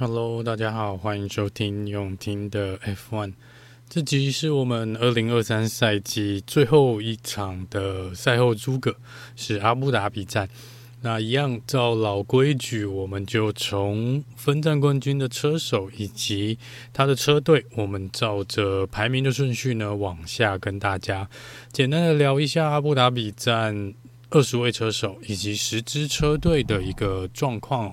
Hello，大家好，欢迎收听永听的 F1。这集是我们二零二三赛季最后一场的赛后诸葛，是阿布达比站。那一样照老规矩，我们就从分站冠军的车手以及他的车队，我们照着排名的顺序呢往下跟大家简单的聊一下阿布达比站二十位车手以及十支车队的一个状况。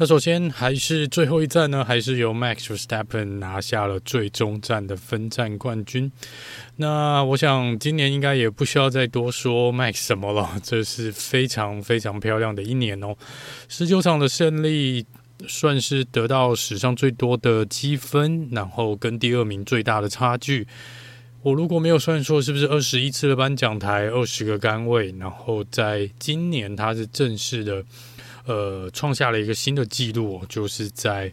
那首先还是最后一站呢，还是由 Max Verstappen 拿下了最终站的分站冠军。那我想今年应该也不需要再多说 Max 什么了，这是非常非常漂亮的一年哦。十九场的胜利，算是得到史上最多的积分，然后跟第二名最大的差距。我如果没有算错，是不是二十一次的颁奖台，二十个杆位？然后在今年，他是正式的。呃，创下了一个新的纪录，就是在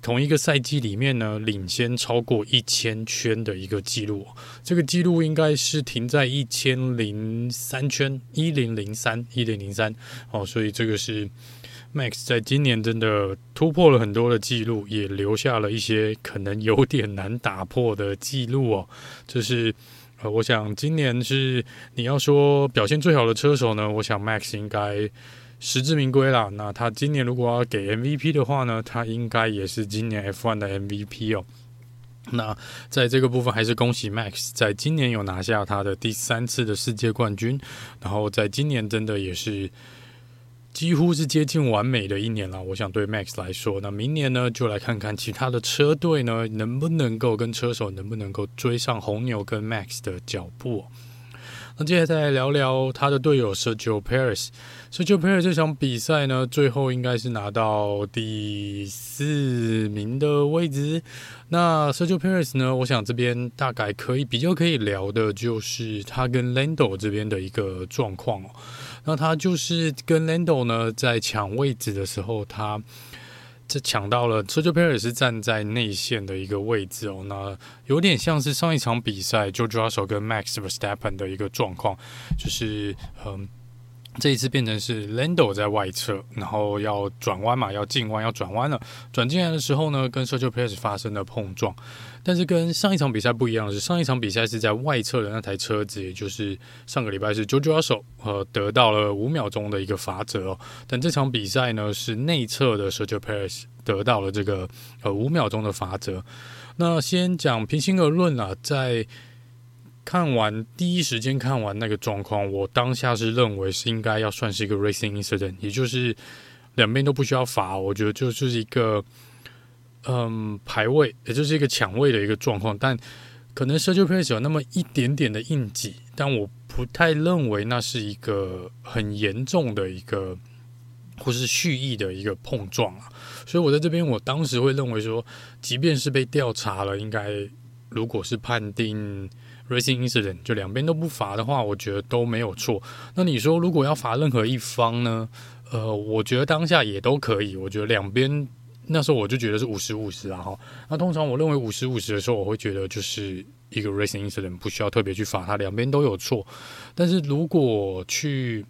同一个赛季里面呢，领先超过一千圈的一个记录。这个记录应该是停在一千零三圈，一零零三，一零零三。哦，所以这个是 Max 在今年真的突破了很多的纪录，也留下了一些可能有点难打破的记录哦。就是呃，我想今年是你要说表现最好的车手呢，我想 Max 应该。实至名归啦。那他今年如果要给 MVP 的话呢，他应该也是今年 F1 的 MVP 哦。那在这个部分，还是恭喜 Max，在今年有拿下他的第三次的世界冠军。然后在今年真的也是几乎是接近完美的一年了。我想对 Max 来说，那明年呢，就来看看其他的车队呢，能不能够跟车手能不能够追上红牛跟 Max 的脚步。那接下来再来聊聊他的队友 Sergio Perez。Sergio Perez 这场比赛呢，最后应该是拿到第四名的位置。那 Sergio Perez 呢，我想这边大概可以比较可以聊的，就是他跟 Lando 这边的一个状况哦。那他就是跟 Lando 呢在抢位置的时候，他。这抢到了，Chopard 也是站在内线的一个位置哦，那有点像是上一场比赛 Jojoa 手跟 Max Verstappen 的一个状况，就是嗯。这一次变成是 Lando 在外侧，然后要转弯嘛，要进弯，要转弯了，转进来的时候呢，跟 Sergio Perez 发生了碰撞。但是跟上一场比赛不一样的是，上一场比赛是在外侧的那台车子，也就是上个礼拜是 George Russell 呃得到了五秒钟的一个罚则哦。但这场比赛呢是内侧的 Sergio Perez 得到了这个呃五秒钟的罚则。那先讲平心而论啊，在看完第一时间看完那个状况，我当下是认为是应该要算是一个 racing incident，也就是两边都不需要罚，我觉得就是一个。嗯，排位也就是一个抢位的一个状况，但可能 Sergio p e r 有那么一点点的硬挤，但我不太认为那是一个很严重的一个或是蓄意的一个碰撞啊。所以我在这边，我当时会认为说，即便是被调查了，应该如果是判定 racing incident，就两边都不罚的话，我觉得都没有错。那你说如果要罚任何一方呢？呃，我觉得当下也都可以。我觉得两边。那时候我就觉得是五十五十啊哈。那通常我认为五十五十的时候，我会觉得就是一个 racing incident，不需要特别去罚他，两边都有错。但是如果去，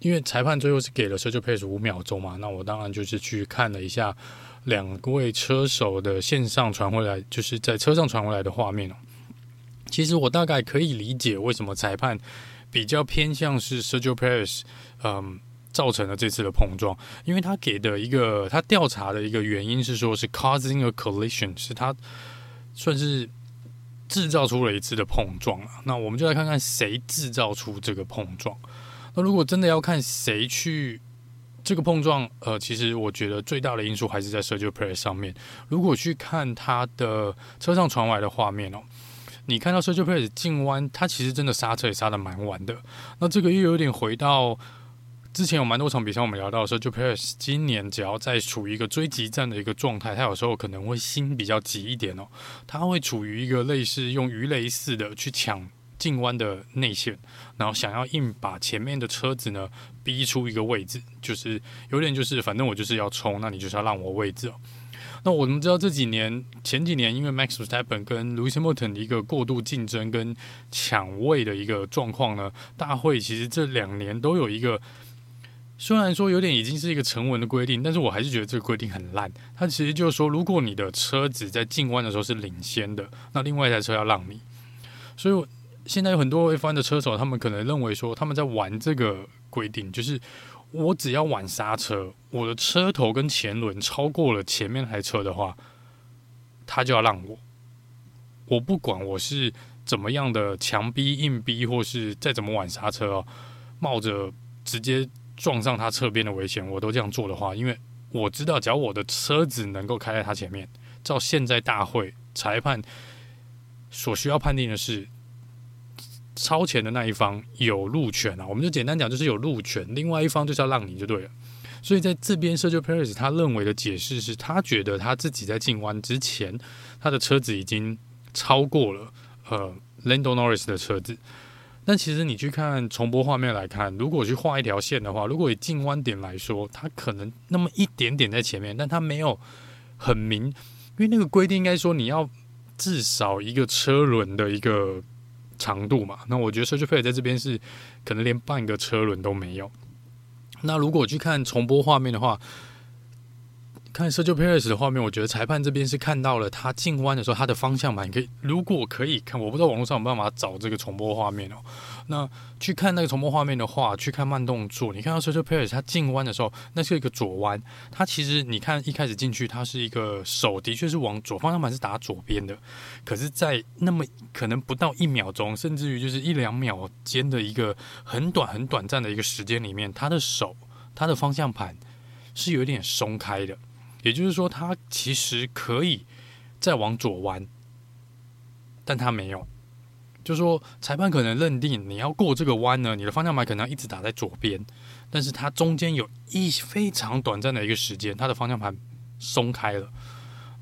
因为裁判最后是给了 Sergio Perez 五秒钟嘛，那我当然就是去看了一下两位车手的线上传回来，就是在车上传回来的画面。其实我大概可以理解为什么裁判比较偏向是 Sergio Perez，嗯。造成了这次的碰撞，因为他给的一个他调查的一个原因是说，是 causing a collision，是他算是制造出了一次的碰撞啊。那我们就来看看谁制造出这个碰撞。那如果真的要看谁去这个碰撞，呃，其实我觉得最大的因素还是在 Sergio Perez 上面。如果去看他的车上传来的画面哦，你看到 Sergio Perez 进弯，他其实真的刹车也刹得蛮晚的。那这个又有点回到。之前有蛮多场比赛，我们聊到的时候，就 Perez 今年只要在处于一个追击战的一个状态，他有时候可能会心比较急一点哦，他会处于一个类似用鱼雷似的去抢进弯的内线，然后想要硬把前面的车子呢逼出一个位置，就是有点就是反正我就是要冲，那你就是要让我位置哦。那我们知道这几年前几年因为 Max Verstappen 跟 Lewis Hamilton 的一个过度竞争跟抢位的一个状况呢，大会其实这两年都有一个。虽然说有点已经是一个成文的规定，但是我还是觉得这个规定很烂。它其实就是说，如果你的车子在进弯的时候是领先的，那另外一台车要让你。所以现在有很多 F1 的车手，他们可能认为说他们在玩这个规定，就是我只要晚刹车，我的车头跟前轮超过了前面那台车的话，他就要让我。我不管我是怎么样的强逼、硬逼，或是再怎么晚刹车哦，冒着直接撞上他侧边的危险，我都这样做的话，因为我知道，只要我的车子能够开在他前面，照现在大会裁判所需要判定的是，超前的那一方有路权啊，我们就简单讲，就是有路权，另外一方就是要让你就对了。所以在这边，Sergio Perez 他认为的解释是他觉得他自己在进弯之前，他的车子已经超过了呃 Lando Norris 的车子。但其实你去看重播画面来看，如果去画一条线的话，如果以进弯点来说，他可能那么一点点在前面，但他没有很明，因为那个规定应该说你要至少一个车轮的一个长度嘛。那我觉得 Sergio Perez 在这边是可能连半个车轮都没有。那如果去看重播画面的话，看 Sergio Perez 的画面，我觉得裁判这边是看到了他进弯的时候，他的方向盘可以，如果可以看，我不知道网络上有没有办法找这个重播画面哦。那去看那个重播画面的话，去看慢动作，你看到 Sergio Perez 他进弯的时候，那是一个左弯，他其实你看一开始进去，他是一个手的确是往左方向盘是打左边的，可是，在那么可能不到一秒钟，甚至于就是一两秒间的一个很短很短暂的一个时间里面，他的手他的方向盘是有点松开的。也就是说，他其实可以再往左弯，但他没有。就是说，裁判可能认定你要过这个弯呢，你的方向盘可能要一直打在左边，但是他中间有一非常短暂的一个时间，他的方向盘松开了。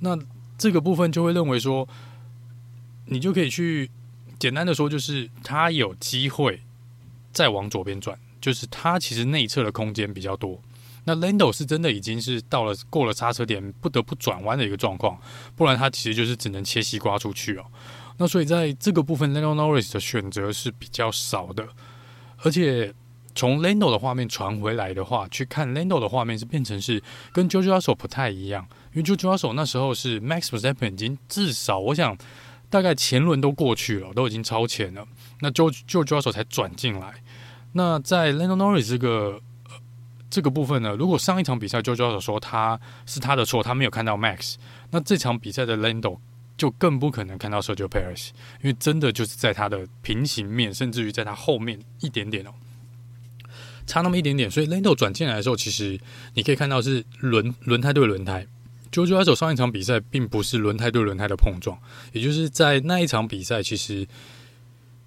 那这个部分就会认为说，你就可以去简单的说，就是他有机会再往左边转，就是他其实内侧的空间比较多。那 Lando 是真的已经是到了过了刹车点，不得不转弯的一个状况，不然他其实就是只能切西瓜出去哦。那所以在这个部分，Lando Norris 的选择是比较少的。而且从 Lando 的画面传回来的话，去看 Lando 的画面是变成是跟 George Russell 不太一样，因为 George Russell 那时候是 Max Verstappen 已经至少我想大概前轮都过去了，都已经超前了，那 George George Russell 才转进来。那在 Lando Norris 这个。这个部分呢，如果上一场比赛 George Russell 说他是他的错，他没有看到 Max，那这场比赛的 Lando 就更不可能看到 Sergio Perez，因为真的就是在他的平行面，甚至于在他后面一点点哦，差那么一点点，所以 Lando 转进来的时候，其实你可以看到是轮轮胎对轮胎，George Russell 上一场比赛并不是轮胎对轮胎的碰撞，也就是在那一场比赛其实。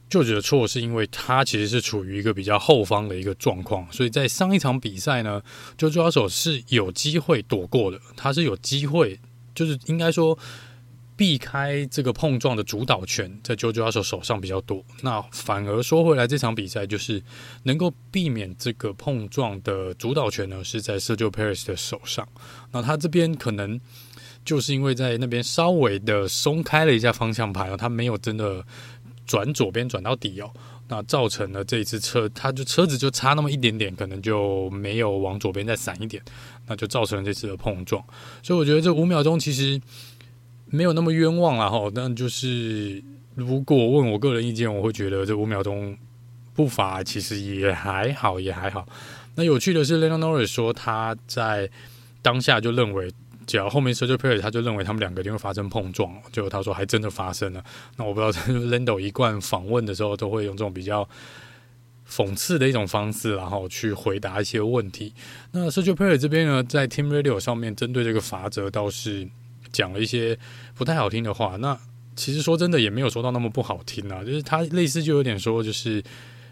就觉得错是因为他其实是处于一个比较后方的一个状况，所以在上一场比赛呢，就抓手是有机会躲过的，他是有机会，就是应该说避开这个碰撞的主导权在 Jojo 手手上比较多。那反而说回来，这场比赛就是能够避免这个碰撞的主导权呢，是在 Sergio Perez 的手上。那他这边可能就是因为在那边稍微的松开了一下方向盘，他没有真的。转左边转到底哦，那造成了这一次车，它就车子就差那么一点点，可能就没有往左边再闪一点，那就造成了这次的碰撞。所以我觉得这五秒钟其实没有那么冤枉了哈。但就是如果问我个人意见，我会觉得这五秒钟不罚其实也还好，也还好。那有趣的是，Lando Norris 说他在当下就认为。只要后面 Sergio Perez 他就认为他们两个一定会发生碰撞，结果他说还真的发生了。那我不知道 Lando 一贯访问的时候都会用这种比较讽刺的一种方式，然后去回答一些问题。那 Sergio Perez 这边呢，在 Team Radio 上面针对这个罚则倒是讲了一些不太好听的话。那其实说真的也没有说到那么不好听啊，就是他类似就有点说就是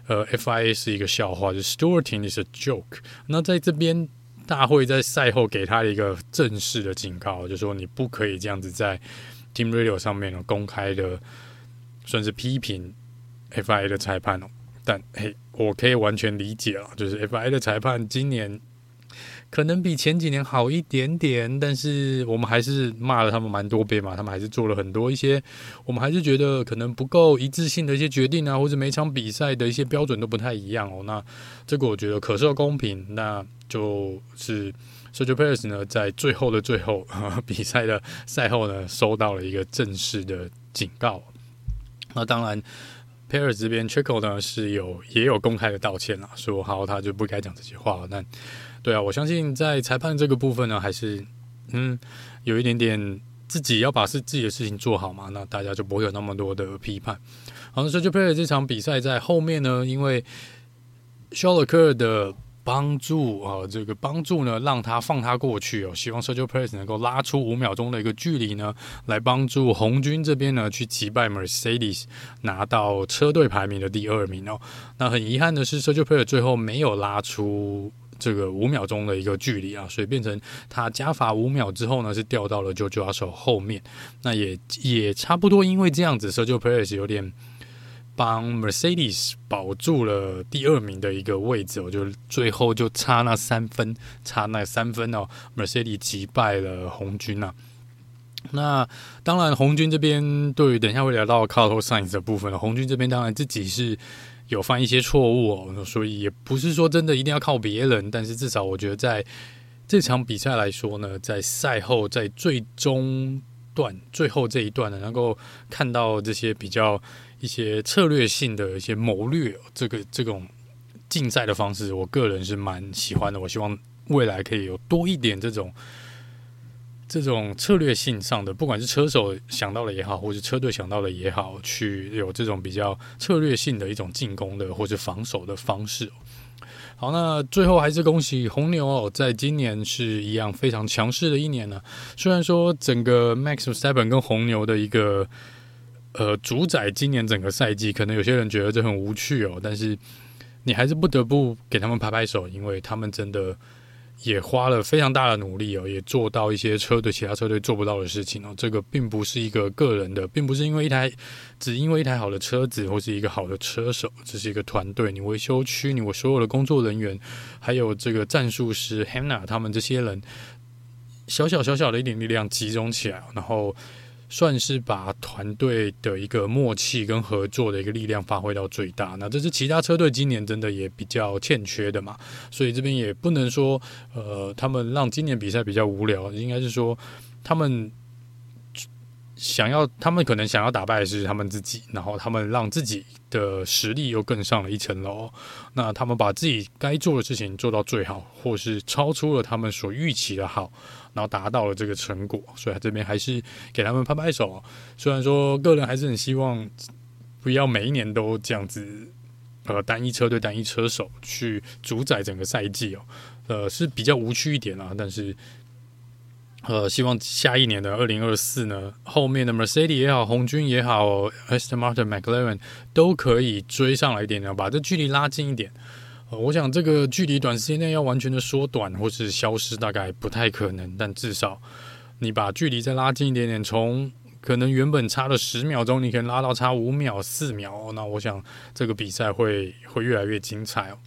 呃 FIA 是一个笑话，就是 Stewarding is a joke。那在这边。大会在赛后给他一个正式的警告，就说你不可以这样子在 Team Radio 上面公开的算是批评 FIA 的裁判哦。但嘿，我可以完全理解啊，就是 FIA 的裁判今年可能比前几年好一点点，但是我们还是骂了他们蛮多遍嘛。他们还是做了很多一些，我们还是觉得可能不够一致性的一些决定啊，或者每场比赛的一些标准都不太一样哦。那这个我觉得可受公平，那就是 Sergio Perez 呢，在最后的最后比赛的赛后呢，收到了一个正式的警告。那当然。Perez 这边 Checo 呢是有也有公开的道歉啦，说好他就不该讲这些话。了。那对啊，我相信在裁判这个部分呢，还是嗯有一点点自己要把事自己的事情做好嘛，那大家就不会有那么多的批判。好，那 Sergio Perez 这场比赛在后面呢，因为肖勒克的。帮助啊，这个帮助呢，让他放他过去哦。希望 Sergio Perez 能够拉出五秒钟的一个距离呢，来帮助红军这边呢去击败 Mercedes，拿到车队排名的第二名哦。那很遗憾的是，Sergio Perez 最后没有拉出这个五秒钟的一个距离啊，所以变成他加罚五秒之后呢，是掉到了 George Russell 后面。那也也差不多，因为这样子，Sergio Perez 有点。帮 Mercedes 保住了第二名的一个位置，我就最后就差那三分，差那三分哦，Mercedes 击败了红军啊。那当然，红军这边对于等一下会聊到 Carlos Sainz 的部分了。红军这边当然自己是有犯一些错误哦，所以也不是说真的一定要靠别人，但是至少我觉得在这场比赛来说呢，在赛后在最终段最后这一段呢，能够看到这些比较。一些策略性的一些谋略，这个这种竞赛的方式，我个人是蛮喜欢的。我希望未来可以有多一点这种这种策略性上的，不管是车手想到了也好，或是车队想到了也好，去有这种比较策略性的一种进攻的或是防守的方式。好，那最后还是恭喜红牛哦，在今年是一样非常强势的一年呢。虽然说整个 Max Verstappen 跟红牛的一个。呃，主宰今年整个赛季，可能有些人觉得这很无趣哦，但是你还是不得不给他们拍拍手，因为他们真的也花了非常大的努力哦，也做到一些车队其他车队做不到的事情哦。这个并不是一个个人的，并不是因为一台，只因为一台好的车子或是一个好的车手，这是一个团队。你维修区，你我所有的工作人员，还有这个战术师 Hannah 他们这些人，小小小小的一点力量集中起来，然后。算是把团队的一个默契跟合作的一个力量发挥到最大。那这是其他车队今年真的也比较欠缺的嘛，所以这边也不能说，呃，他们让今年比赛比较无聊，应该是说他们想要，他们可能想要打败的是他们自己，然后他们让自己的实力又更上了一层楼。那他们把自己该做的事情做到最好，或是超出了他们所预期的好。然后达到了这个成果，所以这边还是给他们拍拍手。虽然说个人还是很希望不要每一年都这样子，呃，单一车队单一车手去主宰整个赛季哦，呃，是比较无趣一点啊。但是，呃，希望下一年的二零二四呢，后面的 Mercedes 也好，红军也好，Aston Martin、McLaren 都可以追上来一点，然后把这距离拉近一点。我想这个距离短时间内要完全的缩短或是消失，大概不太可能。但至少你把距离再拉近一点点，从可能原本差了十秒钟，你可以拉到差五秒、四秒。那我想这个比赛会会越来越精彩哦。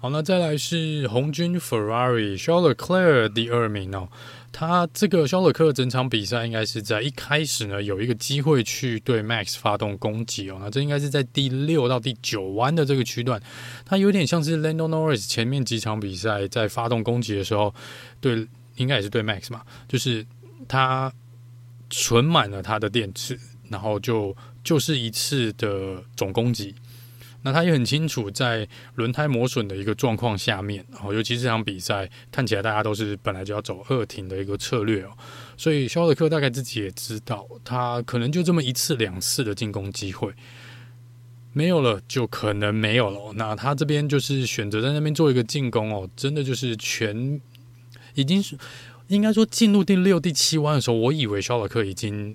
好，那再来是红军 Ferrari，Charles Leclerc 第二名哦。他这个肖尔克整场比赛应该是在一开始呢，有一个机会去对 Max 发动攻击哦，那这应该是在第六到第九弯的这个区段，他有点像是 Lando Norris 前面几场比赛在发动攻击的时候，对，应该也是对 Max 嘛，就是他存满了他的电池，然后就就是一次的总攻击。那他也很清楚，在轮胎磨损的一个状况下面，然后尤其这场比赛看起来大家都是本来就要走二停的一个策略哦，所以肖尔克大概自己也知道，他可能就这么一次两次的进攻机会没有了，就可能没有了。那他这边就是选择在那边做一个进攻哦，真的就是全已经是应该说进入第六、第七弯的时候，我以为肖尔克已经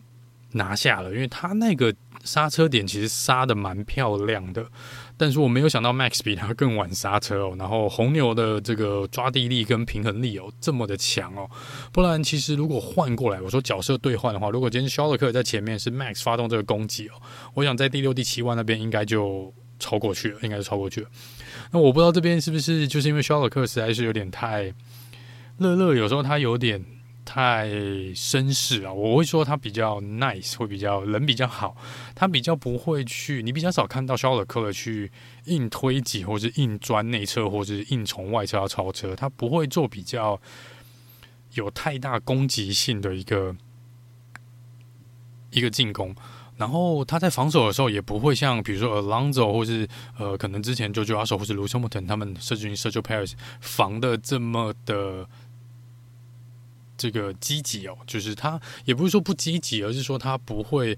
拿下了，因为他那个。刹车点其实刹得蛮漂亮的，但是我没有想到 Max 比他更晚刹车哦。然后红牛的这个抓地力跟平衡力哦这么的强哦，不然其实如果换过来，我说角色兑换的话，如果今天肖勒克在前面是 Max 发动这个攻击哦，我想在第六、第七弯那边应该就超过去了，应该是超过去了。那我不知道这边是不是就是因为肖勒克实在是有点太乐乐有时候他有点太绅士啊，我会说他比较 nice，会比较人比较好，他比较不会去，你比较少看到肖尔克勒去硬推挤，或是硬钻内侧，或是硬从外侧要超车，他不会做比较有太大攻击性的一个一个进攻。然后他在防守的时候也不会像比如说 Alonso 或是呃可能之前 Jojo 阿手或是 Lewis Hamilton 他们设置 Sergio Paris 防的这么的这个积极哦，就是他也不是说不积极，而是说他不会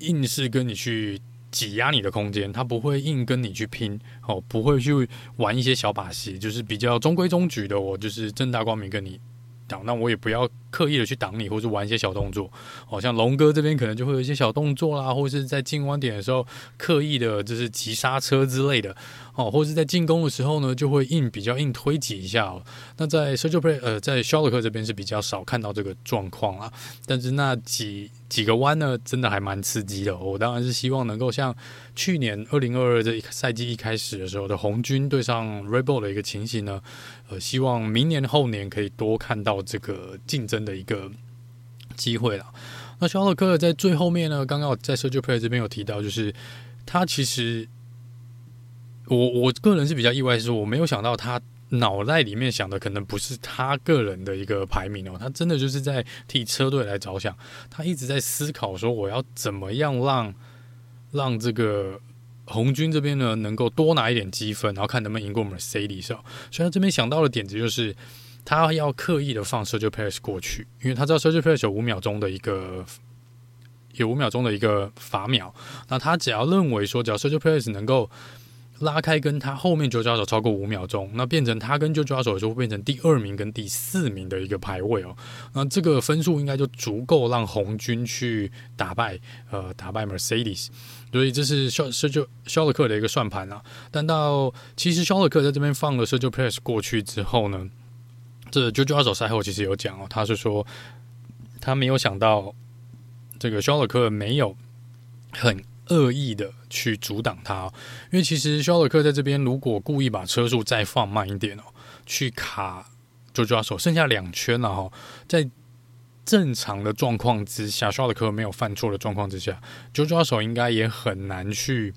硬是跟你去挤压你的空间，他不会硬跟你去拼哦，不会去玩一些小把戏，就是比较中规中矩的，我就是正大光明跟你。讲，那我也不要刻意的去挡你，或是玩一些小动作。哦，像龙哥这边可能就会有一些小动作啦，或是在进弯点的时候刻意的就是急刹车之类的。哦，或是在进攻的时候呢，就会硬比较硬推挤一下哦。那在 Sergio Perez 呃，在肖尔克这边是比较少看到这个状况啊。但是那几几个弯呢，真的还蛮刺激的。我当然是希望能够像去年二零二二这一赛季一开始的时候的红军对上 r e b o l 的一个情形呢，呃，希望明年后年可以多看到这个竞争的一个机会了。那肖尔克在最后面呢，刚刚在 s e r g i Perez 这边有提到，就是他其实。我我个人是比较意外，是我没有想到他脑袋里面想的可能不是他个人的一个排名哦，他真的就是在替车队来着想，他一直在思考说我要怎么样让让这个红军这边呢能够多拿一点积分，然后看能不能赢过我们 Mercedes。所以他这边想到的点子就是他要刻意的放 Sergio Perez 过去，因为他知道 Sergio Perez 有五秒钟的一个有五秒钟的一个罚秒，那他只要认为说只要 Sergio Perez 能够。拉开跟他后面九抓手超过五秒钟，那变成他跟九抓手就会变成第二名跟第四名的一个排位哦。那这个分数应该就足够让红军去打败呃打败 Mercedes，所以这是肖肖就肖勒克的一个算盘啊。但到其实肖勒克在这边放了 Sergio Perez 过去之后呢，这九抓手赛后其实有讲哦，他是说他没有想到这个肖尔克没有很。恶意的去阻挡他，因为其实肖尔克在这边如果故意把车速再放慢一点哦，去卡就抓手，剩下两圈了哈，在正常的状况之下，肖尔克没有犯错的状况之下，九抓手应该也很难去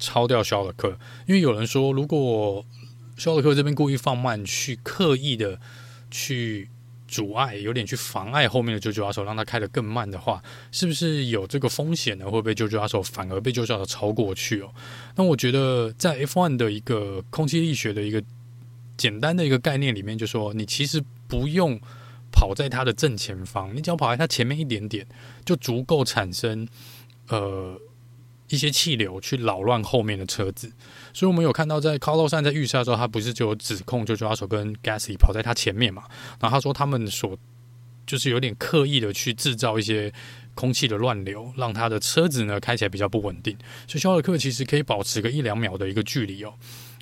超掉肖尔克，因为有人说，如果肖尔克这边故意放慢，去刻意的去。阻碍有点去妨碍后面的九九阿手，让他开得更慢的话，是不是有这个风险呢？会被九九阿手反而被九九阿手超过去哦？那我觉得在 F1 的一个空气力学的一个简单的一个概念里面，就说你其实不用跑在他的正前方，你只要跑在他前面一点点，就足够产生呃。一些气流去扰乱后面的车子，所以我们有看到在 Carlos Sainz 在预赛的时候，他不是就有指控就抓手跟 Gasly 跑在他前面嘛？然后他说他们所就是有点刻意的去制造一些空气的乱流，让他的车子呢开起来比较不稳定。所以肖尔克其实可以保持个一两秒的一个距离哦。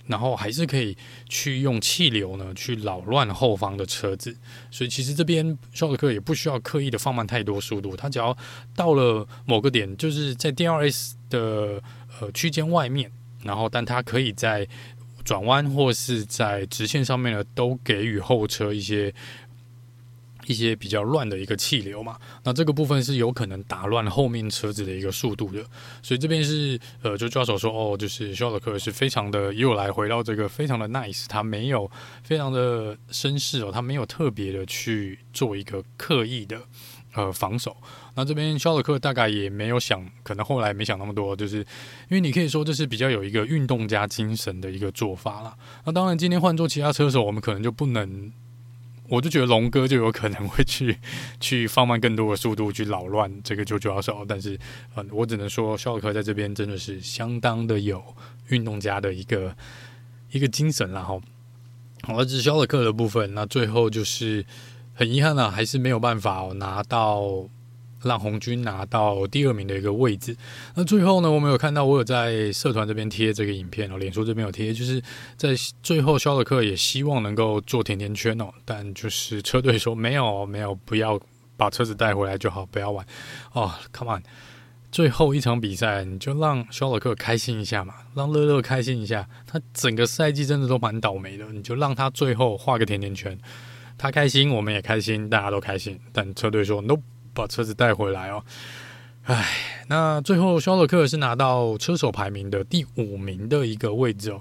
然后还是可以去用气流呢，去扰乱后方的车子，所以其实这边肖尔克也不需要刻意的放慢太多速度，他只要到了某个点，就是在 DRS 的呃区间外面，然后但它可以在转弯或是在直线上面呢，都给予后车一些。一些比较乱的一个气流嘛，那这个部分是有可能打乱后面车子的一个速度的，所以这边是呃，就抓手说哦，就是肖尔克是非常的又来回到这个非常的 nice，他没有非常的绅士哦，他没有特别的去做一个刻意的呃防守。那这边肖尔克大概也没有想，可能后来没想那么多，就是因为你可以说这是比较有一个运动家精神的一个做法啦。那当然，今天换做其他车手，我们可能就不能。我就觉得龙哥就有可能会去去放慢更多的速度去扰乱这个九九二手，但是嗯，我只能说肖尔克在这边真的是相当的有运动家的一个一个精神，然后而这是肖尔克的部分，那最后就是很遗憾啊，还是没有办法拿到。让红军拿到第二名的一个位置。那最后呢，我们有看到，我有在社团这边贴这个影片哦，脸书这边有贴，就是在最后，肖尔克也希望能够做甜甜圈哦，但就是车队说没有，没有，不要把车子带回来就好，不要玩哦。Come on，最后一场比赛，你就让肖尔克开心一下嘛，让乐乐开心一下。他整个赛季真的都蛮倒霉的，你就让他最后画个甜甜圈。他开心，我们也开心，大家都开心。但车队说：“No，把车子带回来哦。”唉，那最后肖洛克是拿到车手排名的第五名的一个位置哦，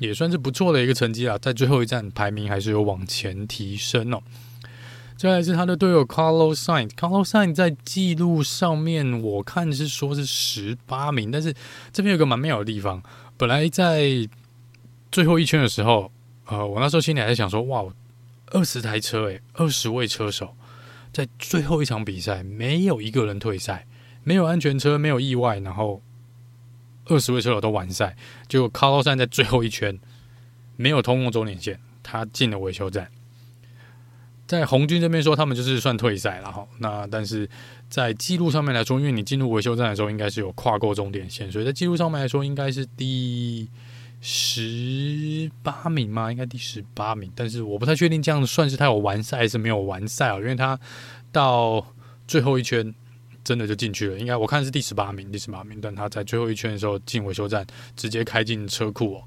也算是不错的一个成绩啊。在最后一站，排名还是有往前提升哦。接下来是他的队友 Carlos Sainz，Carlos Sainz 在记录上面我看是说是十八名，但是这边有个蛮妙的地方，本来在最后一圈的时候，呃，我那时候心里还在想说，哇，二十台车诶，二十位车手在最后一场比赛没有一个人退赛，没有安全车，没有意外，然后二十位车手都完赛，结果 Carlos Sainz 在最后一圈没有通过终点线，他进了维修站。在红军这边说，他们就是算退赛了哈。那但是在记录上面来说，因为你进入维修站的时候，应该是有跨过终点线，所以在记录上面来说，应该是第十八名吗？应该第十八名。但是我不太确定这样算是他有完赛还是没有完赛啊？因为他到最后一圈真的就进去了，应该我看是第十八名，第十八名。但他在最后一圈的时候进维修站，直接开进车库哦。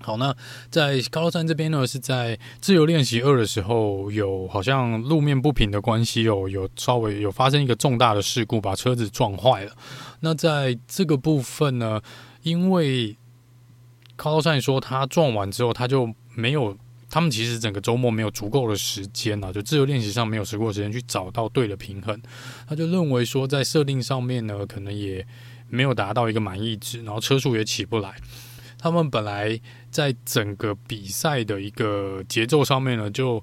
好，那在高山这边呢，是在自由练习二的时候，有好像路面不平的关系哦，有稍微有发生一个重大的事故，把车子撞坏了。那在这个部分呢，因为高洛山说他撞完之后，他就没有，他们其实整个周末没有足够的时间啊，就自由练习上没有足够时间去找到对的平衡，他就认为说在设定上面呢，可能也没有达到一个满意值，然后车速也起不来。他们本来在整个比赛的一个节奏上面呢，就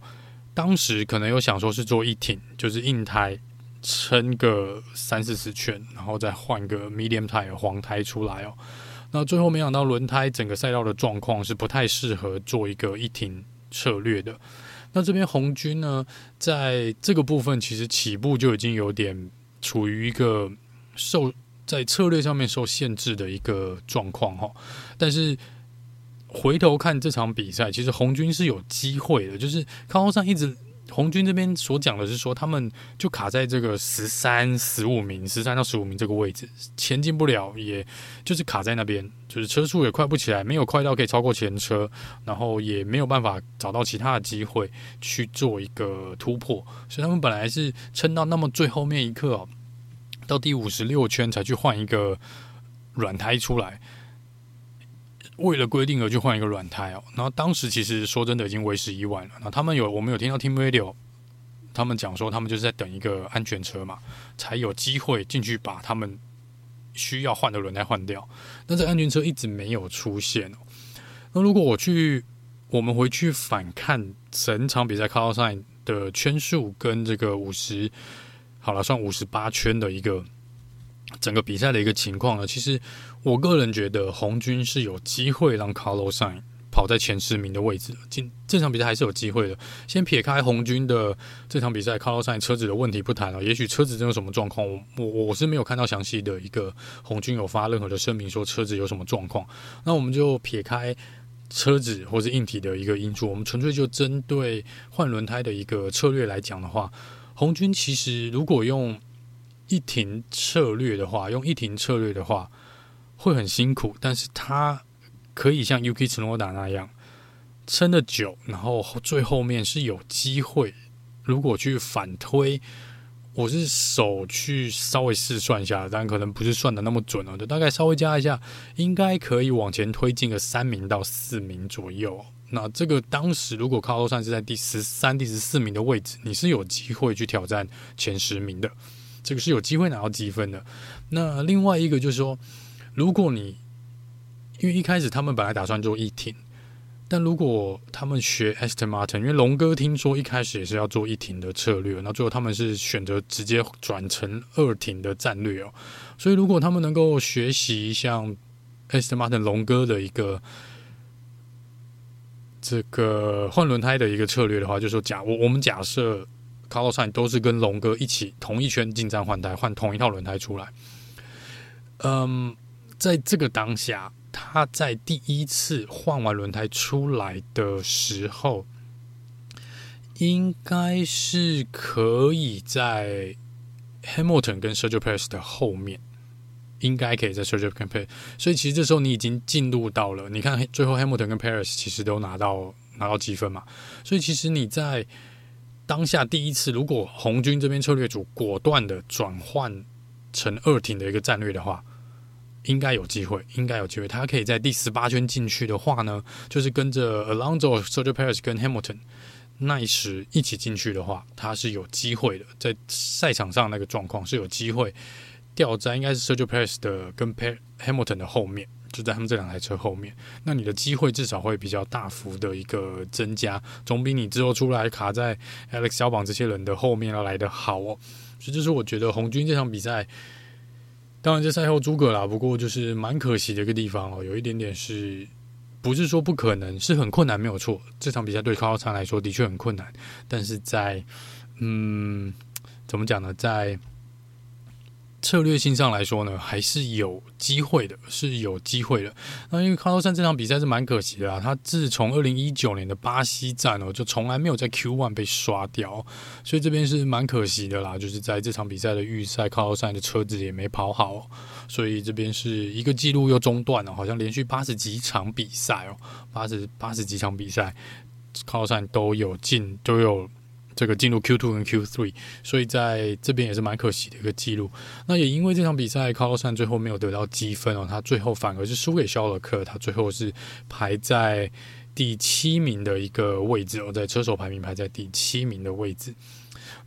当时可能有想说是做一挺，就是硬胎撑个三四十圈，然后再换个 medium tire 黄胎出来哦。那最后没想到轮胎整个赛道的状况是不太适合做一个一停策略的。那这边红军呢，在这个部分其实起步就已经有点处于一个受。在策略上面受限制的一个状况哈，但是回头看这场比赛，其实红军是有机会的。就是康浩上一直红军这边所讲的是说，他们就卡在这个十三、十五名、十三到十五名这个位置，前进不了，也就是卡在那边，就是车速也快不起来，没有快到可以超过前车，然后也没有办法找到其他的机会去做一个突破，所以他们本来是撑到那么最后面一刻哦。到第五十六圈才去换一个软胎出来，为了规定而去换一个软胎哦。然后当时其实说真的已经为时已晚了。那他们有我们有听到 Team Radio，他们讲说他们就是在等一个安全车嘛，才有机会进去把他们需要换的轮胎换掉。但这安全车一直没有出现哦。那如果我去，我们回去反看整场比赛 c a r l s i n 的圈数跟这个五十。好了，算五十八圈的一个整个比赛的一个情况呢。其实我个人觉得红军是有机会让 Carlosine 跑在前十名的位置的。今这场比赛还是有机会的。先撇开红军的这场比赛，Carlosine 车子的问题不谈了。也许车子真有什么状况，我我我是没有看到详细的一个红军有发任何的声明说车子有什么状况。那我们就撇开车子或是硬体的一个因素，我们纯粹就针对换轮胎的一个策略来讲的话。红军其实如果用一停策略的话，用一停策略的话会很辛苦，但是他可以像 Yuki Tsunoda 那样撑得久，然后最后面是有机会。如果去反推，我是手去稍微试算一下，但可能不是算的那么准哦，就大概稍微加一下，应该可以往前推进个三名到四名左右。那这个当时如果卡洛山是在第十三、第十四名的位置，你是有机会去挑战前十名的，这个是有机会拿到积分的。那另外一个就是说，如果你因为一开始他们本来打算做一停，但如果他们学 Aston Martin，因为龙哥听说一开始也是要做一停的策略，那最后他们是选择直接转成二停的战略哦。所以如果他们能够学习像 Aston Martin 龙哥的一个。这个换轮胎的一个策略的话，就是说假我我们假设 c a r l o s a i n 都是跟龙哥一起同一圈进站换胎，换同一套轮胎出来。嗯，在这个当下，他在第一次换完轮胎出来的时候，应该是可以在 Hamilton 跟 Sergio Perez 的后面。应该可以在 Sergio Perez，所以其实这时候你已经进入到了，你看最后 Hamilton 跟 Perez 其实都拿到拿到积分嘛，所以其实你在当下第一次，如果红军这边策略组果断的转换成二挺的一个战略的话，应该有机会，应该有机会。他可以在第十八圈进去的话呢，就是跟着 Alonso、Sergio Perez 跟 Hamilton 那时一起进去的话，他是有机会的。在赛场上那个状况是有机会掉在应该是 Sergio Perez 的跟 Hamilton 的后面。就在他们这两台车后面，那你的机会至少会比较大幅的一个增加，总比你之后出来卡在 Alex 小榜这些人的后面要来的好哦。所以这是我觉得红军这场比赛，当然这赛后诸葛啦，不过就是蛮可惜的一个地方哦，有一点点是不是说不可能，是很困难没有错。这场比赛对卡洛萨来说的确很困难，但是在嗯，怎么讲呢，在。策略性上来说呢，还是有机会的，是有机会的。那因为卡洛山这场比赛是蛮可惜的啊，他自从二零一九年的巴西站哦，就从来没有在 Q One 被刷掉，所以这边是蛮可惜的啦。就是在这场比赛的预赛，卡洛山的车子也没跑好，所以这边是一个记录又中断了，好像连续八十几场比赛哦，八十八十几场比赛，卡洛山都有进都有。这个进入 Q two 跟 Q three，所以在这边也是蛮可惜的一个记录。那也因为这场比赛，卡洛山最后没有得到积分哦，他最后反而是输给肖尔克，他最后是排在第七名的一个位置哦，在车手排名排在第七名的位置。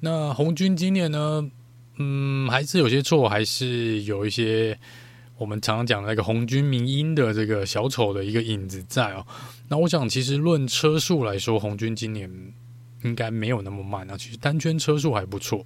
那红军今年呢，嗯，还是有些错，还是有一些我们常常讲的那个红军迷因的这个小丑的一个影子在哦。那我想，其实论车速来说，红军今年。应该没有那么慢啊，其实单圈车速还不错。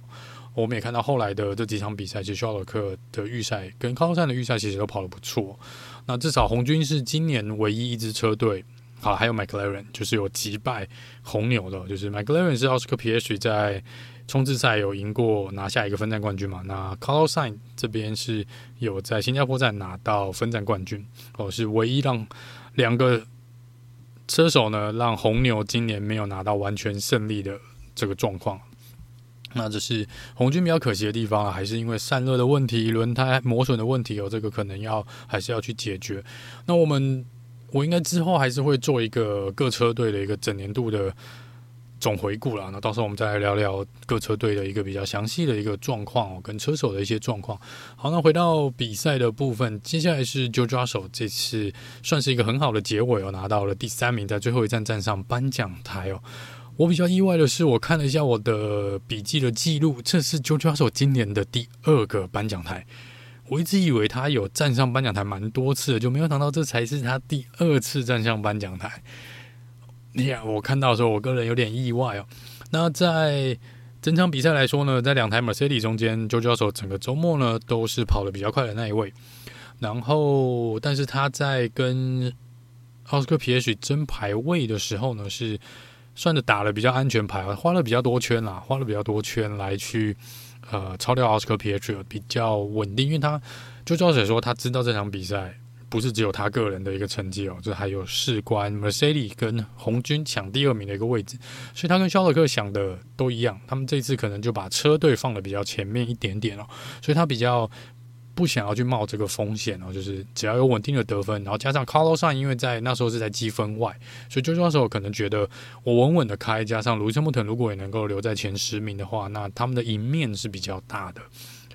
我们也看到后来的这几场比赛，其实肖尔克的预赛跟卡洛山的预赛其实都跑得不错。那至少红军是今年唯一一支车队，好，还有 McLaren 就是有击败红牛的，就是 McLaren 是奥斯卡皮耶许在冲刺赛有赢过，拿下一个分站冠军嘛。那卡洛山这边是有在新加坡站拿到分站冠军，哦，是唯一让两个。车手呢，让红牛今年没有拿到完全胜利的这个状况，那这是红军比较可惜的地方啊，还是因为散热的问题、轮胎磨损的问题，有这个可能要还是要去解决。那我们我应该之后还是会做一个各车队的一个整年度的。总回顾了，那到时候我们再来聊聊各车队的一个比较详细的一个状况哦，跟车手的一些状况。好，那回到比赛的部分，接下来是 George Russell，这次算是一个很好的结尾哦，拿到了第三名，在最后一站站上颁奖台哦。我比较意外的是，我看了一下我的笔记的记录，这是 George Russell 今年的第二个颁奖台。我一直以为他有站上颁奖台蛮多次的，就没有想到这才是他第二次站上颁奖台。呀，我看到的时候，我个人有点意外哦。那在整场比赛来说呢，在两台 Mercedes 中间，George Russell 整个周末呢都是跑得比较快的那一位。然后，但是他在跟奥斯卡 P H 争排位的时候呢，是算是打了比较安全牌，花了比较多圈啦，花了比较多圈来去呃超掉奥斯卡 P H，比较稳定。因为他 George Russell 说他知道这场比赛。不是只有他个人的一个成绩哦，这还有士官 Mercedes 跟红军抢第二名的一个位置，所以他跟肖尔克想的都一样，他们这次可能就把车队放得比较前面一点点哦，所以他比较不想要去冒这个风险哦，就是只要有稳定的得分，然后加上 Carlos Sainz 因为在那时候是在积分外，所以就那时候可能觉得我稳稳的开，加上卢森堡特如果也能够留在前十名的话，那他们的赢面是比较大的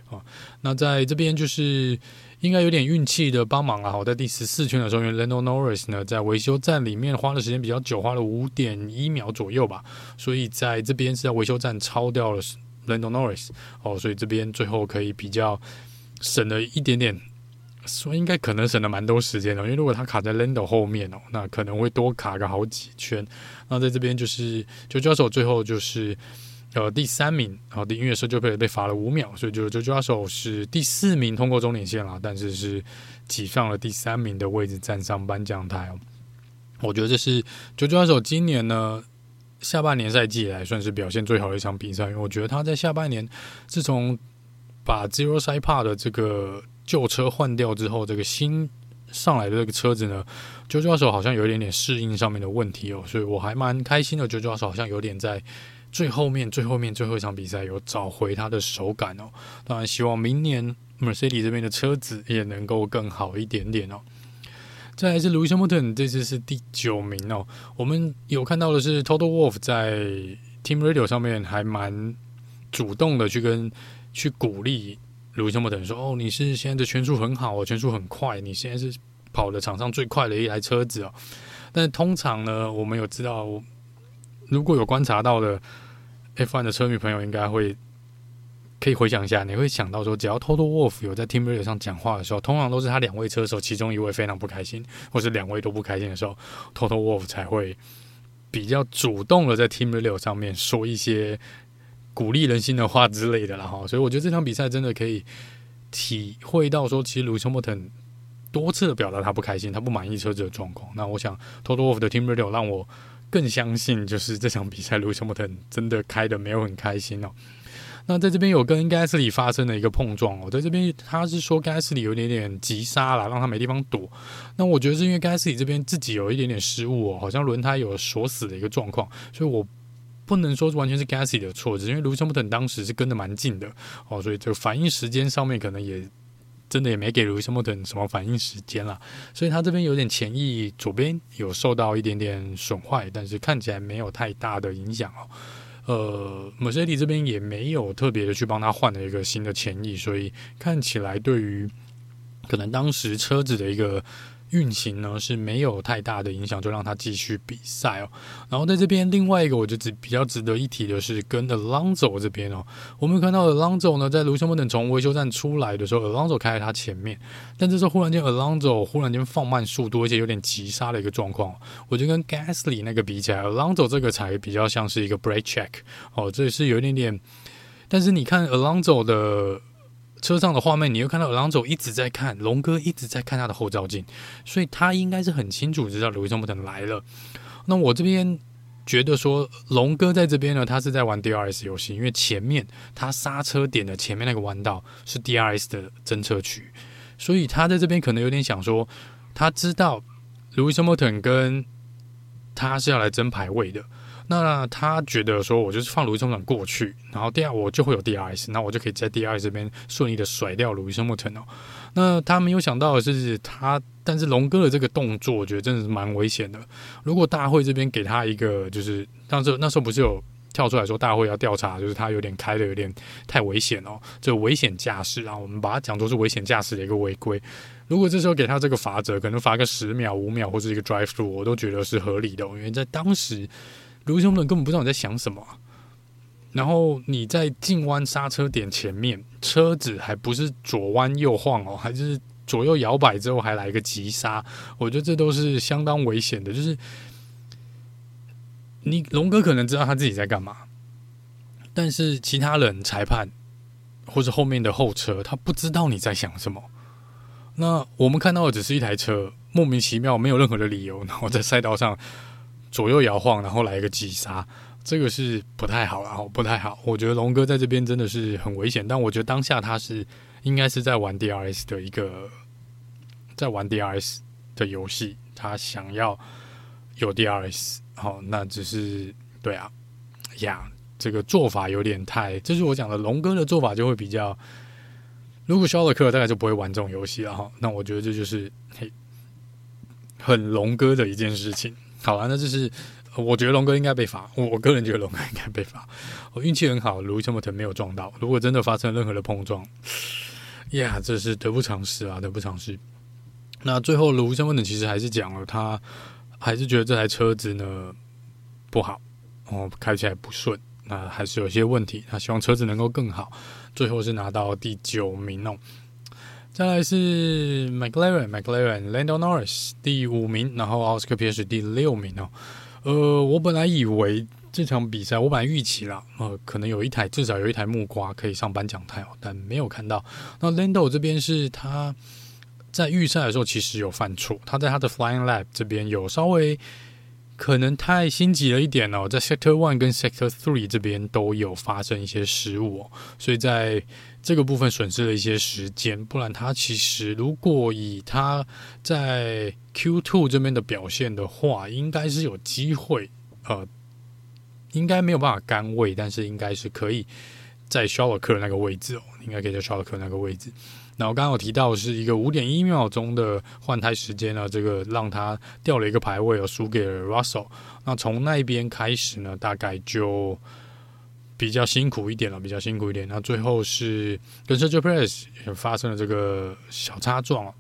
哦。那在这边就是。应该有点运气的帮忙啊！我在第十四圈的时候，因为 Lando Norris 呢在维修站里面花的时间比较久，花了五点一秒左右吧，所以在这边是在维修站超掉了 Lando Norris 哦，所以这边最后可以比较省了一点点，所以应该可能省了蛮多时间的，因为如果他卡在 Lando 后面哦，那可能会多卡个好几圈。那在这边就是就交手最后就是。呃，第三名，然后的，因为 Sergio Perez 被罚了五秒，所以就 George Russell 是第四名通过终点线了，但是是挤上了第三名的位置站上颁奖台哦。我觉得这是九九二手今年呢下半年赛季以来算是表现最好的一场比赛，因为我觉得他在下半年自从把 Zero Side Park 的这个旧车换掉之后，这个新上来的这个车子呢九九二手好像有一点点适应上面的问题哦，所以我还蛮开心的。九九二手好像有点在。最后面，最后面，最后一场比赛有找回他的手感哦。当然，希望明年 Mercedes 这边的车子也能够更好一点点哦。再来是 Lewis Hamilton，这次是第九名哦。我们有看到的是 Toto Wolf 在 Team Radio 上面还蛮主动的去跟去鼓励 Lewis Hamilton 说：“哦，你是现在的圈速很好哦，圈速很快，你现在是跑的场上最快的一台车子哦。”但通常呢，我们有知道，如果有观察到的 F1 的车迷朋友，应该会。可以回想一下，你会想到说，只要 Toto Wolf 有在 Team Radio 上讲话的时候，通常都是他两位车手其中一位非常不开心，或是两位都不开心的时候，Toto Wolf 才会比较主动的在 Team Radio 上面说一些鼓励人心的话之类的啦哈。所以我觉得这场比赛真的可以体会到说，其实 Lewis Hamilton 多次的表达他不开心，他不满意车子的状况。那我想 Toto Wolf 的 Team Radio 让我更相信，就是这场比赛 Lewis Hamilton 真的开的没有很开心哦。那在这边有跟盖斯里发生了一个碰撞哦，在这边他是说盖斯里有一点点急刹了，让他没地方躲。那我觉得是因为盖斯里这边自己有一点点失误哦，好像轮胎有锁死的一个状况，所以我不能说完全是盖斯里的错，只因为卢森堡特当时是跟得蛮近的哦，所以这个反应时间上面可能也真的也没给卢森堡特什么反应时间了，所以他这边有点前翼左边有受到一点点损坏，但是看起来没有太大的影响哦。呃，Mercedes 这边也没有特别的去帮他换了一个新的前翼，所以看起来对于可能当时车子的一个。运行呢是没有太大的影响，就让他继续比赛哦。然后在这边另外一个，我就值比较值得一提的是跟 Alonso 这边哦，我们看到 Alonso 呢在卢森堡等从维修站出来的时候，Alonso 开在他前面，但这时候忽然间 Alonso 忽然间放慢速度，而且有点急刹的一个状况。我觉得跟 Gasly 那个比起来，Alonso 这个才比较像是一个 brake check 哦，这是有一点点。但是你看 Alonso 的。车上的画面，你又看到 Alonso 一直在看龙哥，一直在看他的后照镜，所以他应该是很清楚知道 Lewis Hamilton 来了。那我这边觉得说，龙哥在这边呢，他是在玩 DRS 游戏，因为前面他刹车点的前面那个弯道是 DRS 的侦测区，所以他在这边可能有点想说，他知道 Lewis Hamilton 跟他是要来争排位的。那他觉得说，我就是放卢易斯·莫特过去，然后第二我就会有 DRS，那我就可以在 DRS 这边顺利的甩掉卢易斯·莫特哦。那他没有想到的是，他但是龙哥的这个动作，我觉得真的是蛮危险的。如果大会这边给他一个，就是当时那时候不是有跳出来说大会要调查，就是他有点开的有点太危险哦，这危险驾驶啊，我们把它讲作是危险驾驶的一个违规。如果这时候给他这个罚则，可能罚个十秒、五秒或者一个 drive through，我都觉得是合理的，因为在当时。卢兄们根本不知道你在想什么，然后你在进弯刹车点前面，车子还不是左弯右晃哦，还是左右摇摆之后还来个急刹，我觉得这都是相当危险的。就是你龙哥可能知道他自己在干嘛，但是其他人裁判或者后面的后车，他不知道你在想什么。那我们看到的只是一台车莫名其妙没有任何的理由，然后在赛道上。左右摇晃，然后来一个急刹，这个是不太好了，不太好。我觉得龙哥在这边真的是很危险，但我觉得当下他是应该是在玩 DRS 的一个，在玩 DRS 的游戏，他想要有 DRS，好，那只是对啊，呀，这个做法有点太，这是我讲的龙哥的做法就会比较，如果肖尔克大概就不会玩这种游戏了哈。那我觉得这就是嘿，很龙哥的一件事情。好了，那就是我觉得龙哥应该被罚。我个人觉得龙哥应该被罚。我运气很好，卢森堡特没有撞到。如果真的发生任何的碰撞，呀，这是得不偿失啊，得不偿失。那最后卢森堡特其实还是讲了，他还是觉得这台车子呢不好，哦，开起来不顺，那还是有些问题。他希望车子能够更好。最后是拿到第九名哦。再来是 McLaren，McLaren，Lando Norris 第五名，然后奥斯卡皮尔斯第六名哦。呃，我本来以为这场比赛，我本来预期了，呃，可能有一台至少有一台木瓜可以上颁奖台哦，但没有看到。那 Lando 这边是他在预赛的时候其实有犯错，他在他的 Flying Lap 这边有稍微可能太心急了一点哦，在 Sector One 跟 Sector Three 这边都有发生一些失误哦，所以在。这个部分损失了一些时间，不然他其实如果以他在 Q2 这边的表现的话，应该是有机会，呃，应该没有办法杆位，但是应该是可以在肖尔克那个位置哦，应该可以在肖尔克那个位置。然后刚刚有提到是一个五点一秒钟的换胎时间呢，这个让他掉了一个排位哦，输给了 Russell。那从那边开始呢，大概就比较辛苦一点了，比较辛苦一点。那最后是跟 Sergio Perez 发生了这个小擦撞，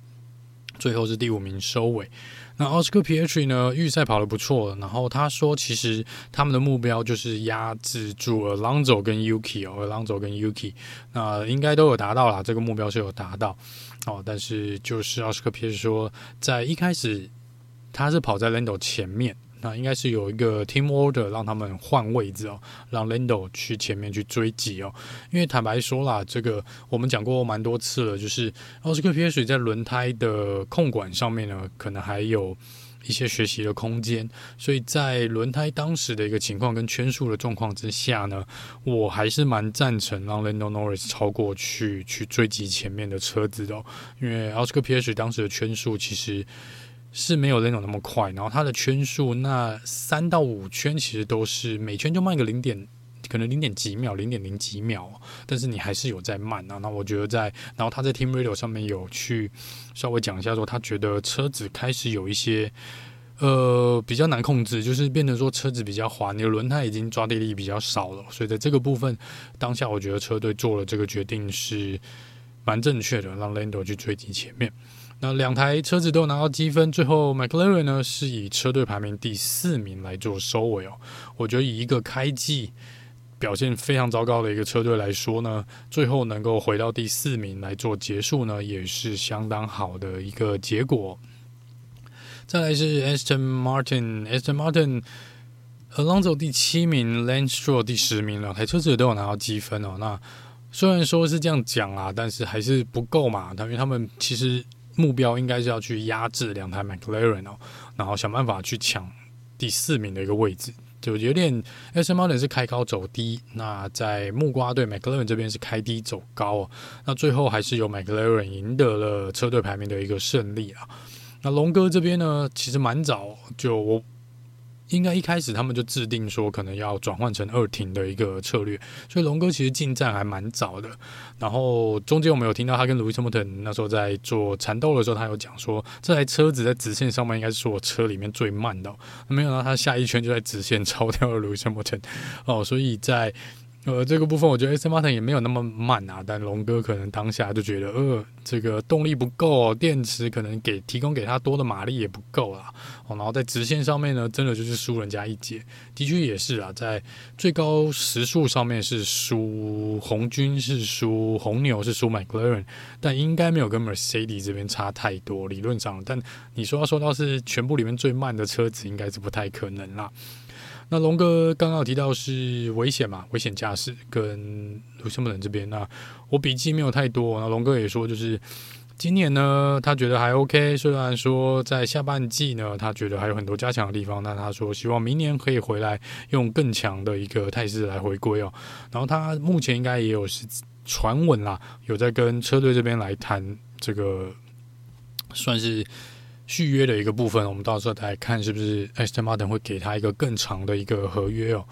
最后是第五名收尾。那奥斯卡皮耶特里呢？预赛跑得不错，然后他说，其实他们的目标就是压制住 Alonso 跟 Yuki 哦，Alonso 跟 Yuki，那应该都有达到啦，这个目标是有达到哦。但是就是奥斯卡皮耶特里说，在一开始他是跑在 Lando 前面。那应该是有一个 team order 让他们换位置哦，让 Lando 去前面去追击哦。因为坦白说啦，这个我们讲过蛮多次了，就是奥斯卡皮耶特里在轮胎的控管上面呢，可能还有一些学习的空间。所以在轮胎当时的一个情况跟圈数的状况之下呢，我还是蛮赞成让 Lando Norris 超过去去追击前面的车子的哦。因为奥斯卡皮耶特里当时的圈数其实。是没有那种那么快，然后它的圈数那三到五圈其实都是每圈就慢个零点，可能零点几秒，零点零几秒，但是你还是有在慢啊。那我觉得在，然后他在 Team Radio 上面有去稍微讲一下，说他觉得车子开始有一些呃比较难控制，就是变成说车子比较滑，你的轮胎已经抓地力比较少了，所以在这个部分当下我觉得车队做了这个决定是蛮正确的，让 Lando 去追击前面。那两台车子都有拿到积分，最后 McLaren 呢是以车队排名第四名来做收尾哦。我觉得以一个开季表现非常糟糕的一个车队来说呢，最后能够回到第四名来做结束呢，也是相当好的一个结果。再来是 Aston Martin，Aston Martin，Alonso 第七名，Lance Stroll 第十名，两台车子都有拿到积分哦。那虽然说是这样讲啊，但是还是不够嘛，因为他们其实。目标应该是要去压制两台 McLaren 哦，然后想办法去抢第四名的一个位置，就有点 S Muller 是开高走低，那在木瓜队 McLaren 这边是开低走高哦，那最后还是由 McLaren 赢得了车队排名的一个胜利啊。那龙哥这边呢，其实蛮早就我。应该一开始他们就制定说可能要转换成二停的一个策略，所以龙哥其实进站还蛮早的。然后中间我们有听到他跟 Louis Hamilton 那时候在做缠斗的时候，他有讲说这台车子在直线上面应该是我车里面最慢的，没想到他下一圈就在直线超掉了 Louis Hamilton 哦，所以在。呃，这个部分我觉得 S Martin 也没有那么慢啊，但龙哥可能当下就觉得，呃，这个动力不够，电池可能给提供给他多的马力也不够啦。哦，然后在直线上面呢，真的就是输人家一截，的确也是啊，在最高时速上面是输红军，是输红牛，是输 McLaren，但应该没有跟 Mercedes 这边差太多，理论上，但你说要说到是全部里面最慢的车子，应该是不太可能啦。那龙哥刚刚提到是危险嘛，危险驾驶跟卢森堡人这边，那我笔记没有太多。那龙哥也说，就是今年呢，他觉得还 OK，虽然说在下半季呢，他觉得还有很多加强的地方。那他说希望明年可以回来用更强的一个态势来回归哦。然后他目前应该也有是传闻啦，有在跟车队这边来谈这个，算是。续约的一个部分，我们到时候再看是不是 Aston Martin 会给他一个更长的一个合约哦。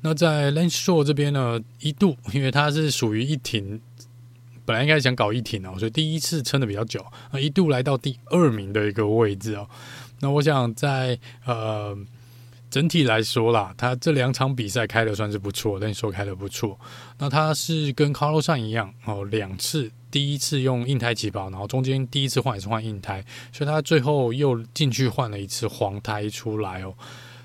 那在 Lance Stroll 这边呢，一度因为他是属于一停，本来应该想搞一停哦，所以第一次撑的比较久，那一度来到第二名的一个位置哦。那我想在呃整体来说啦，他这两场比赛开的算是不错，Lance Stroll 开的不错。那他是跟 Carlos 一样哦，两次。第一次用硬胎起跑，然后中间第一次换也是换硬胎，所以他最后又进去换了一次黄胎出来哦。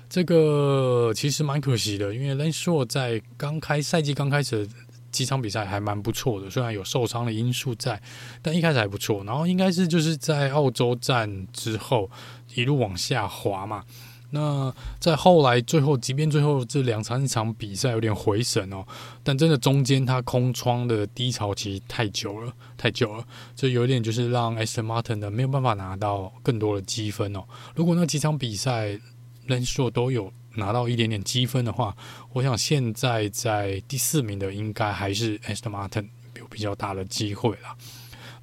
这个其实蛮可惜的，因为 Lance Stroll 在刚开赛季刚开始的几场比赛还蛮不错的，虽然有受伤的因素在，但一开始还不错。然后应该是就是在澳洲站之后一路往下滑嘛。那在后来最后，即便最后这两三场比赛有点回神哦，但真的中间它空窗的低潮期太久了，太久了，这有点就是让 Aston Martin 的没有办法拿到更多的积分哦。如果那几场比赛 Lenso 都有拿到一点点积分的话，我想现在在第四名的应该还是 Aston Martin 有比较大的机会了。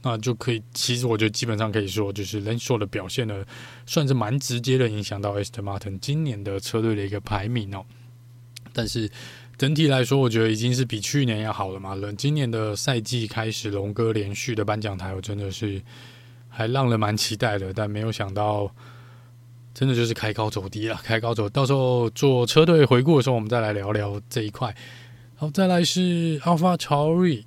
那就可以，其实我觉得基本上可以说，就是 Lance Stroll 的表现呢，算是蛮直接的影响到 Aston Martin 今年的车队的一个排名哦。但是整体来说，我觉得已经是比去年要好了嘛。了，今年的赛季开始，龙哥连续的颁奖台，我真的是还让人蛮期待的，但没有想到，真的就是开高走低了，开高走。到时候做车队回顾的时候，我们再来聊聊这一块。好，再来是 Alpha Chori。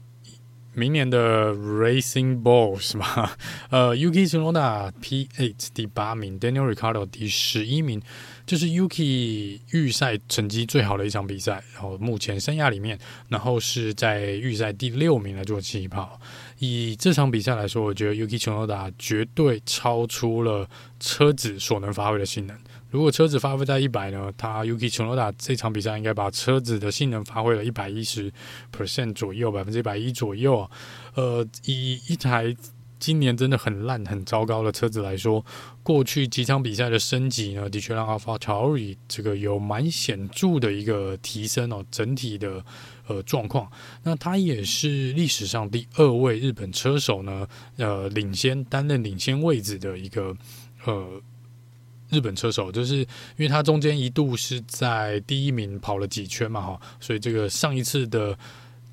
明年的 Racing Bull 是吗？呃，Yuki Tsunoda P8 第八名，Daniel Ricardo 第十一名，这、是 Yuki 预赛成绩最好的一场比赛，然后目前生涯里面，然后是在预赛第六名来做起跑。以这场比赛来说，我觉得 Yuki Tsunoda 绝对超出了车子所能发挥的性能。如果车子发挥在一百呢，他 Yuki Tsunoda 这场比赛应该把车子的性能发挥了一百一十 percent 左右，百分之一百一左右。呃，以一台今年真的很烂、很糟糕的车子来说，过去几场比赛的升级呢，的确让 AlphaTauri 这个有蛮显著的一个提升哦，整体的呃状况。那他也是历史上第二位日本车手呢，呃，领先担任领先位置的一个呃。日本车手就是因为他中间一度是在第一名跑了几圈嘛，哈，所以这个上一次的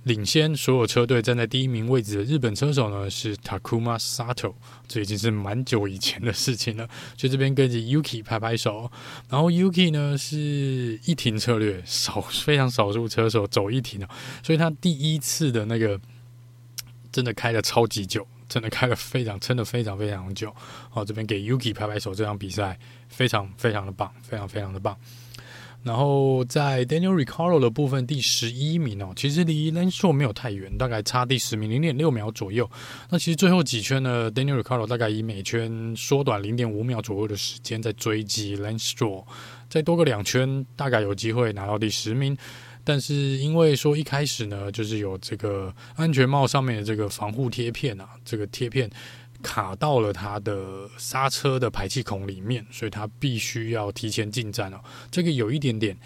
领先所有车队站在第一名位置的日本车手呢是 Takuma Sato，这已经是蛮久以前的事情了。就这边跟着 Yuki 拍拍手，然后 Yuki 呢是一停策略，少非常少数车手走一停，所以他第一次的那个真的开了超级久。真的开了非常撑的非常非常久，好，这边给 Yuki 拍拍手，这场比赛非常非常的棒，非常非常的棒。然后在 Daniel Ricciardo 的部分，第十一名哦，其实离 Lanstrom 没有太远，大概差第十名零点六秒左右。那其实最后几圈呢，Daniel Ricciardo 大概以每圈缩短零点五秒左右的时间在追击 Lanstrom 再多个两圈，大概有机会拿到第十名。但是因为说一开始呢，就是有这个安全帽上面的这个防护贴片啊，这个贴片卡到了它的刹车的排气孔里面，所以它必须要提前进站哦。这个有一点点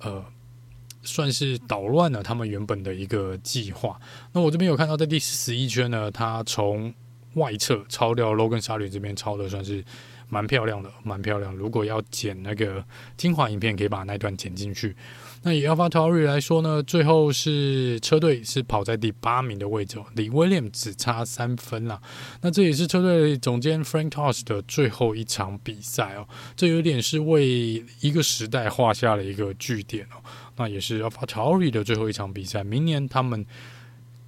呃，算是捣乱了他们原本的一个计划。那我这边有看到，在第十一圈呢，他从外侧超掉 Logan 沙吕这边超的算是蛮漂亮的，蛮漂亮。如果要剪那个精华影片，可以把那段剪进去。那以 AlphaTauri 来说呢，最后是车队是跑在第八名的位置，离 William 只差三分啦。那这也是车队总监 Frank Tost 的最后一场比赛哦，这有点是为一个时代画下了一个句点哦。那也是 AlphaTauri 的最后一场比赛，明年他们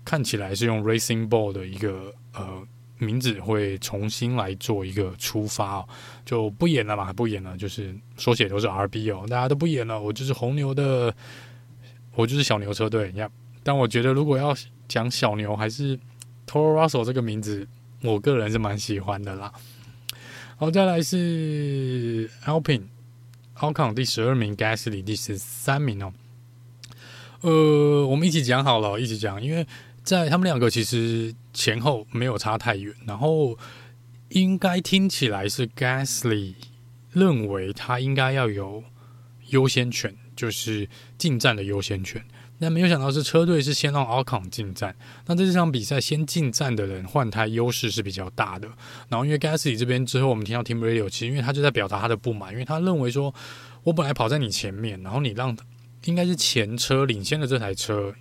看起来是用 Racing Bull 的一个呃。名字会重新来做一个出发哦，就不演了嘛，不演了，就是缩写都是 RB 哦，大家都不演了，我就是红牛的，我就是小牛车队呀。但我觉得如果要讲小牛，还是 Toro Rosso 这个名字，我个人是蛮喜欢的啦。好，再来是 Alpine，Ocon 第十二名，Gasly 第十三名哦。呃，我们一起讲好了，一起讲，因为。在他们两个其实前后没有差太远，然后应该听起来是 Gasly 认为他应该要有优先权，就是进站的优先权。但没有想到是车队是先让 Alcon 进站，那在这场比赛先进站的人换胎优势是比较大的。然后因为 Gasly 这边之后我们听到 Team Radio，其实因为他就在表达他的不满，因为他认为说我本来跑在你前面，然后你让应该是前车领先的这台车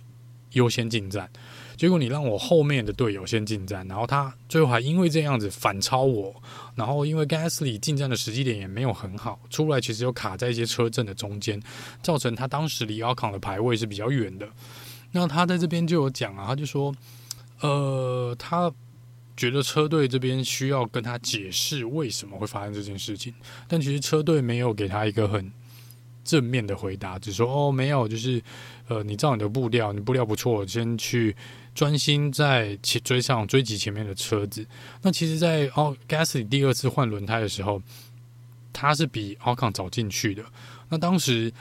优先进站。结果你让我后面的队友先进站，然后他最后还因为这样子反超我，然后因为 Gasly 进站的时机点也没有很好，出来其实又卡在一些车阵的中间，造成他当时离 Ocon 的排位是比较远的。那他在这边就有讲啊，他就说，呃，他觉得车队这边需要跟他解释为什么会发生这件事情，但其实车队没有给他一个很正面的回答，只说哦没有，就是呃你照你的步调，你步调不错，先去。专心在前追上追击前面的车子。那其实，在奥 Gasly 第二次换轮胎的时候，他是比奥康早进去的。那当时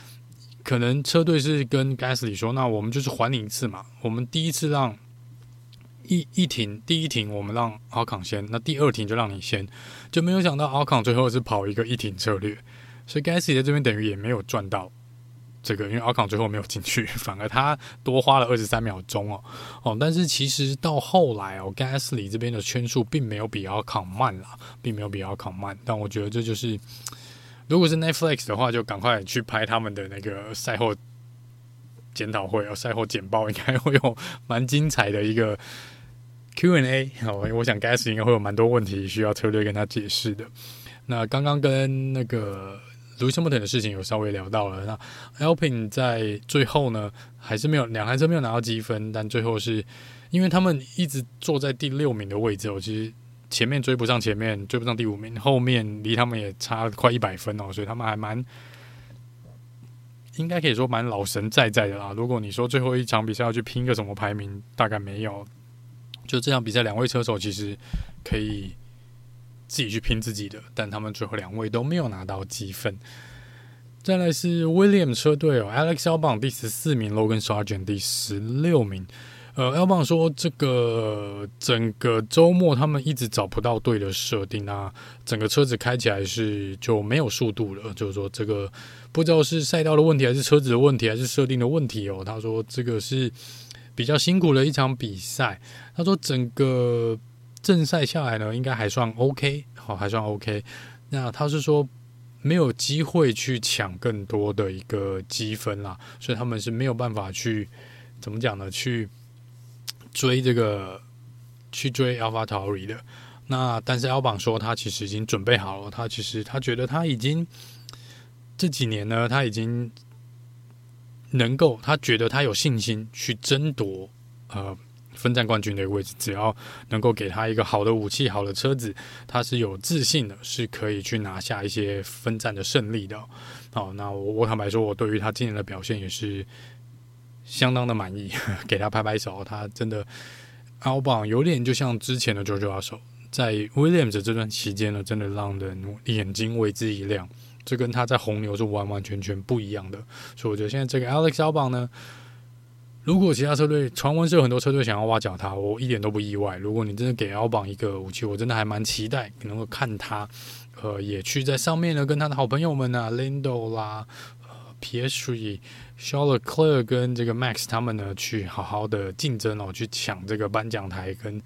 可能车队是跟 Gasly 说：“那我们就是还你一次嘛。我们第一次让一一停，第一停我们让奥康先，那第二停就让你先。”就没有想到奥康最后是跑一个一停策略，所以 Gasly 在这边等于也没有赚到。这个因为奥康最后没有进去，反而他多花了二十三秒钟哦哦，但是其实到后来哦，Gasly 这边的圈数并没有比奥康慢啦，并没有比奥康慢。但我觉得这就是，如果是 Netflix 的话，就赶快去拍他们的那个赛后检讨会哦，赛后简报应该会有蛮精彩的一个 Q&A 哦，我想 gas 应该会有蛮多问题需要车队跟他解释的。那刚刚跟那个 Lewis Hamilton 的事情有稍微聊到了，那 Alpine 在最后呢还是没有两台车没有拿到积分，但最后是因为他们一直坐在第六名的位置，我其实。前面追不上，前面追不上第五名，后面离他们也差快一百分哦，所以他们还蛮应该可以说蛮老神在在的啦。如果你说最后一场比赛要去拼个什么排名，大概没有。就这场比赛，两位车手其实可以自己去拼自己的，但他们最后两位都没有拿到积分。再来是 Williams 车队哦，Alex Albon 第十四名，Logan Sargent 第十六名。呃，Albon 说，这个整个周末他们一直找不到对的设定啊，整个车子开起来是就没有速度了。就是说，这个不知道是赛道的问题，还是车子的问题，还是设定的问题哦。他说，这个是比较辛苦的一场比赛。他说，整个正赛下来呢，应该还算 OK，好，还算 OK。那他是说没有机会去抢更多的一个积分啦，所以他们是没有办法去怎么讲呢？去追这个去追 AlphaTauri 的，那但是 Albon 说他其实已经准备好了，他其实他觉得他已经这几年呢，他已经能够，他觉得他有信心去争夺呃分站冠军的一个位置，只要能够给他一个好的武器、好的车子，他是有自信的，是可以去拿下一些分站的胜利的。好，那我坦白说，我对于他今年的表现也是。相当的满意，给他拍拍手。他真的，Albon 有点就像之前的 George Russell，在 Williams 这段期间呢，真的让人眼睛为之一亮。这跟他在红牛是完完全全不一样的。所以我觉得现在这个 Alex Albon 呢，如果其他车队传闻是有很多车队想要挖角他，我一点都不意外。如果你真的给 Albon 一个武器，我真的还蛮期待能够看他，呃，也去在上面呢，跟他的好朋友们啊，Lindo 啦。呃 Piastri、Charles Leclerc 跟这个 Max 他们呢，去好好的竞争哦，去抢这个颁奖台，跟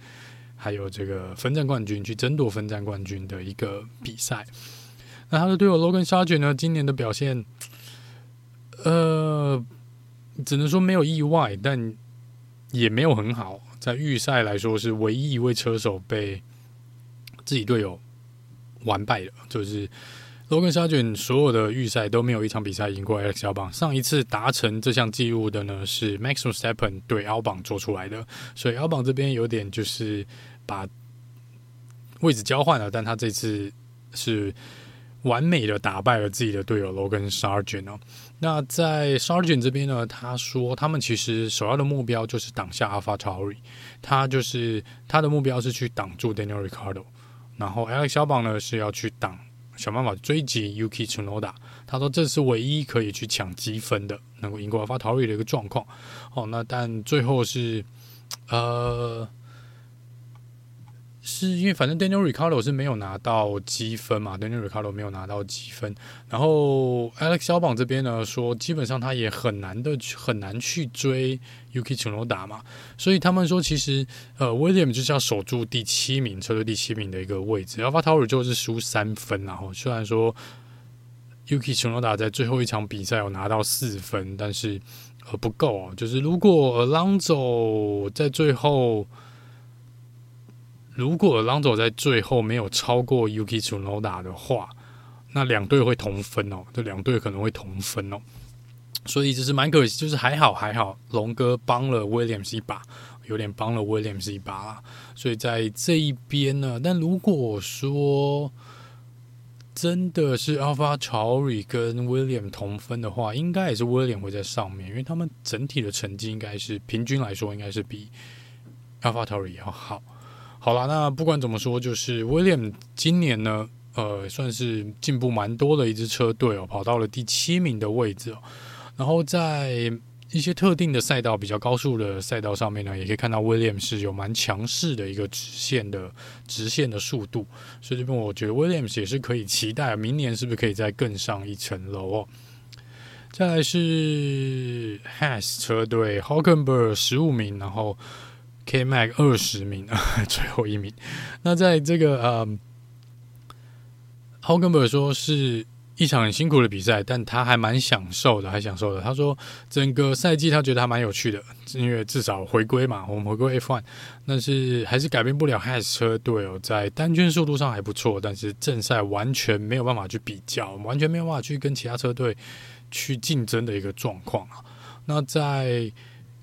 还有这个分站冠军，去争夺分站冠军的一个比赛。那他的队友 Logan 沙卷呢，今年的表现，呃，只能说没有意外，但也没有很好。在预赛来说，是唯一一位车手被自己队友完败的，就是。Logan s a r g e n 所有的预赛都没有一场比赛赢过 Alex Albon。上一次达成这项记录的呢，是 Max Verstappen 对 Albon 做出来的。所以 Albon 这边有点就是把位置交换了，但他这次是完美的打败了自己的队友 Logan Sargent 哦。那在 Sargent 这边呢，他说他们其实首要的目标就是挡下 AlphaTauri，他就是他的目标是去挡住 Daniel Ricardo，然后 Alex 小宝呢是要去挡。想办法追击 Yuki Tsunoda，他说这是唯一可以去抢积分的，能够赢过 AlphaTauri 的一个状况。哦，那但最后是，呃。是因为反正 Daniel Ricciardo 是没有拿到积分嘛，Daniel Ricciardo 没有拿到积分，然后 Alex 小榜这边呢说，基本上他也很难的很难去追 Yuki Tsunoda 嘛，所以他们说其实呃 William 就是要守住第七名，车队第七名的一个位置，AlphaTauri 就是输三分，然后虽然说 Yuki Tsunoda 在最后一场比赛有拿到四分，但是呃不够哦，就是如果 Alonso 在最后。如果 Alonso 在最后没有超过 Yuki Tsunoda 的话，那两队会同分哦，这两队可能会同分哦，所以就是蛮可惜，就是还好还好，龙哥帮了 Williams 一把，有点帮了 Williams 一把啦，所以在这一边呢，但如果说真的是 AlphaTauri 跟 William 同分的话，应该也是 William 会在上面，因为他们整体的成绩应该是平均来说应该是比 AlphaTauri 要好。好了，那不管怎么说，就是 William 今年呢，呃，算是进步蛮多的一支车队哦，跑到了第七名的位置哦。然后在一些特定的赛道，比较高速的赛道上面呢，也可以看到 William 是有蛮强势的一个直线的直线的速度。所以这边我觉得 William 也是可以期待，明年是不是可以再更上一层楼哦。再来是 Has 车队 Hulkenberg 十五名，然后。K Mac 二十名啊，最后一名。那在这个呃，Hulkenberg 说是一场很辛苦的比赛，但他还蛮享受的，还享受的。他说整个赛季他觉得还蛮有趣的，因为至少回归嘛，我们回归 F1，但是还是改变不了 Has 车队哦，在单圈速度上还不错，但是正赛完全没有办法去比较，完全没有办法去跟其他车队去竞争的一个状况啊。那在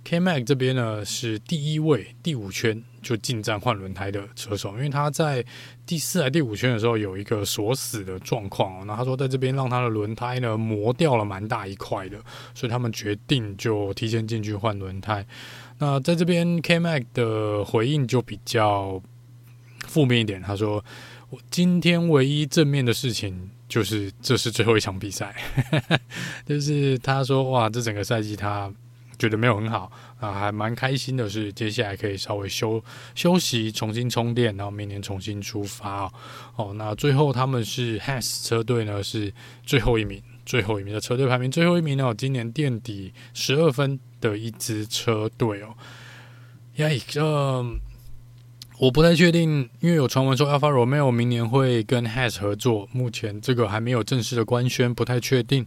K Mac 这边呢，是第一位，第五圈就进站换轮胎的车手，因为他在第四还第五圈的时候有一个锁死的状况，那他说在这边让他的轮胎呢磨掉了蛮大一块的，所以他们决定就提前进去换轮胎。那在这边 K Mac 的回应就比较负面一点，他说我今天唯一正面的事情就是这是最后一场比赛，就是他说哇，这整个赛季他。觉得没有很好啊，还蛮开心的是，接下来可以稍微休休息，重新充电，然后明年重新出发哦。哦，那最后他们是 Has 车队呢，是最后一名，最后一名的车队排名最后一名呢，今年垫底十二分的一支车队哦。呀，呃，我不太确定，因为有传闻说 Alpha Romeo 明年会跟 Has 合作，目前这个还没有正式的官宣，不太确定。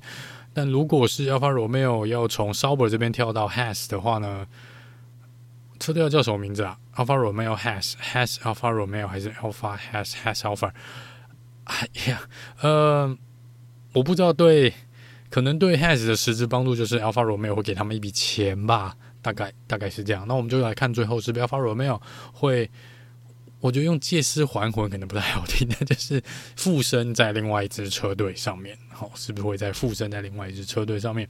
但如果是 Alfa Romeo 要从 Sauber 这边跳到 Has 的话呢，车队要叫什么名字啊？Alfa Romeo Has Has Alfa Romeo 还是 Alfa Has Has Alfa？哎呀，呃，我不知道对，可能对 Has 的实质帮助就是 Alfa Romeo 会给他们一笔钱吧，大概大概是这样。那我们就来看最后是不是 Alfa Romeo 会。我觉得用借尸还魂可能不太好听，那就是附身在另外一支车队上面，好，是不是会在附身在另外一支车队上面？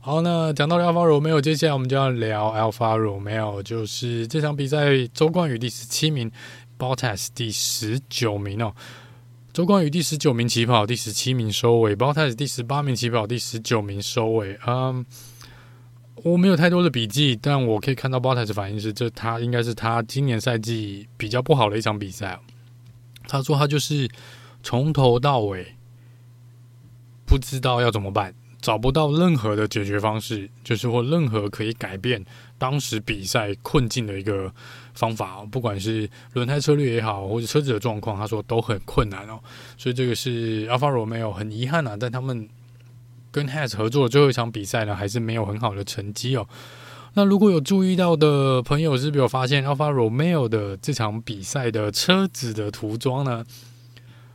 好，那讲到 Alfa Romeo，接下来我们就要聊 Alfa Romeo，就是这场比赛，周冠宇第十七名，Bottas 第十九名哦。周冠宇第十九名起跑，第十七名收尾，Bottas 第十八名起跑，第十九名收尾，嗯。我没有太多的笔记，但我可以看到 Bottas 反应是，这他应该是他今年赛季比较不好的一场比赛。他说他就是从头到尾不知道要怎么办，找不到任何的解决方式，就是或任何可以改变当时比赛困境的一个方法，不管是轮胎策略也好，或者车子的状况，他说都很困难哦。所以这个是 Alfa Romeo 很遗憾啊，但他们。跟 Has 合作的最后一场比赛呢，还是没有很好的成绩哦。那如果有注意到的朋友，是不是有发现 Alfa Romeo 的这场比赛的车子的涂装呢，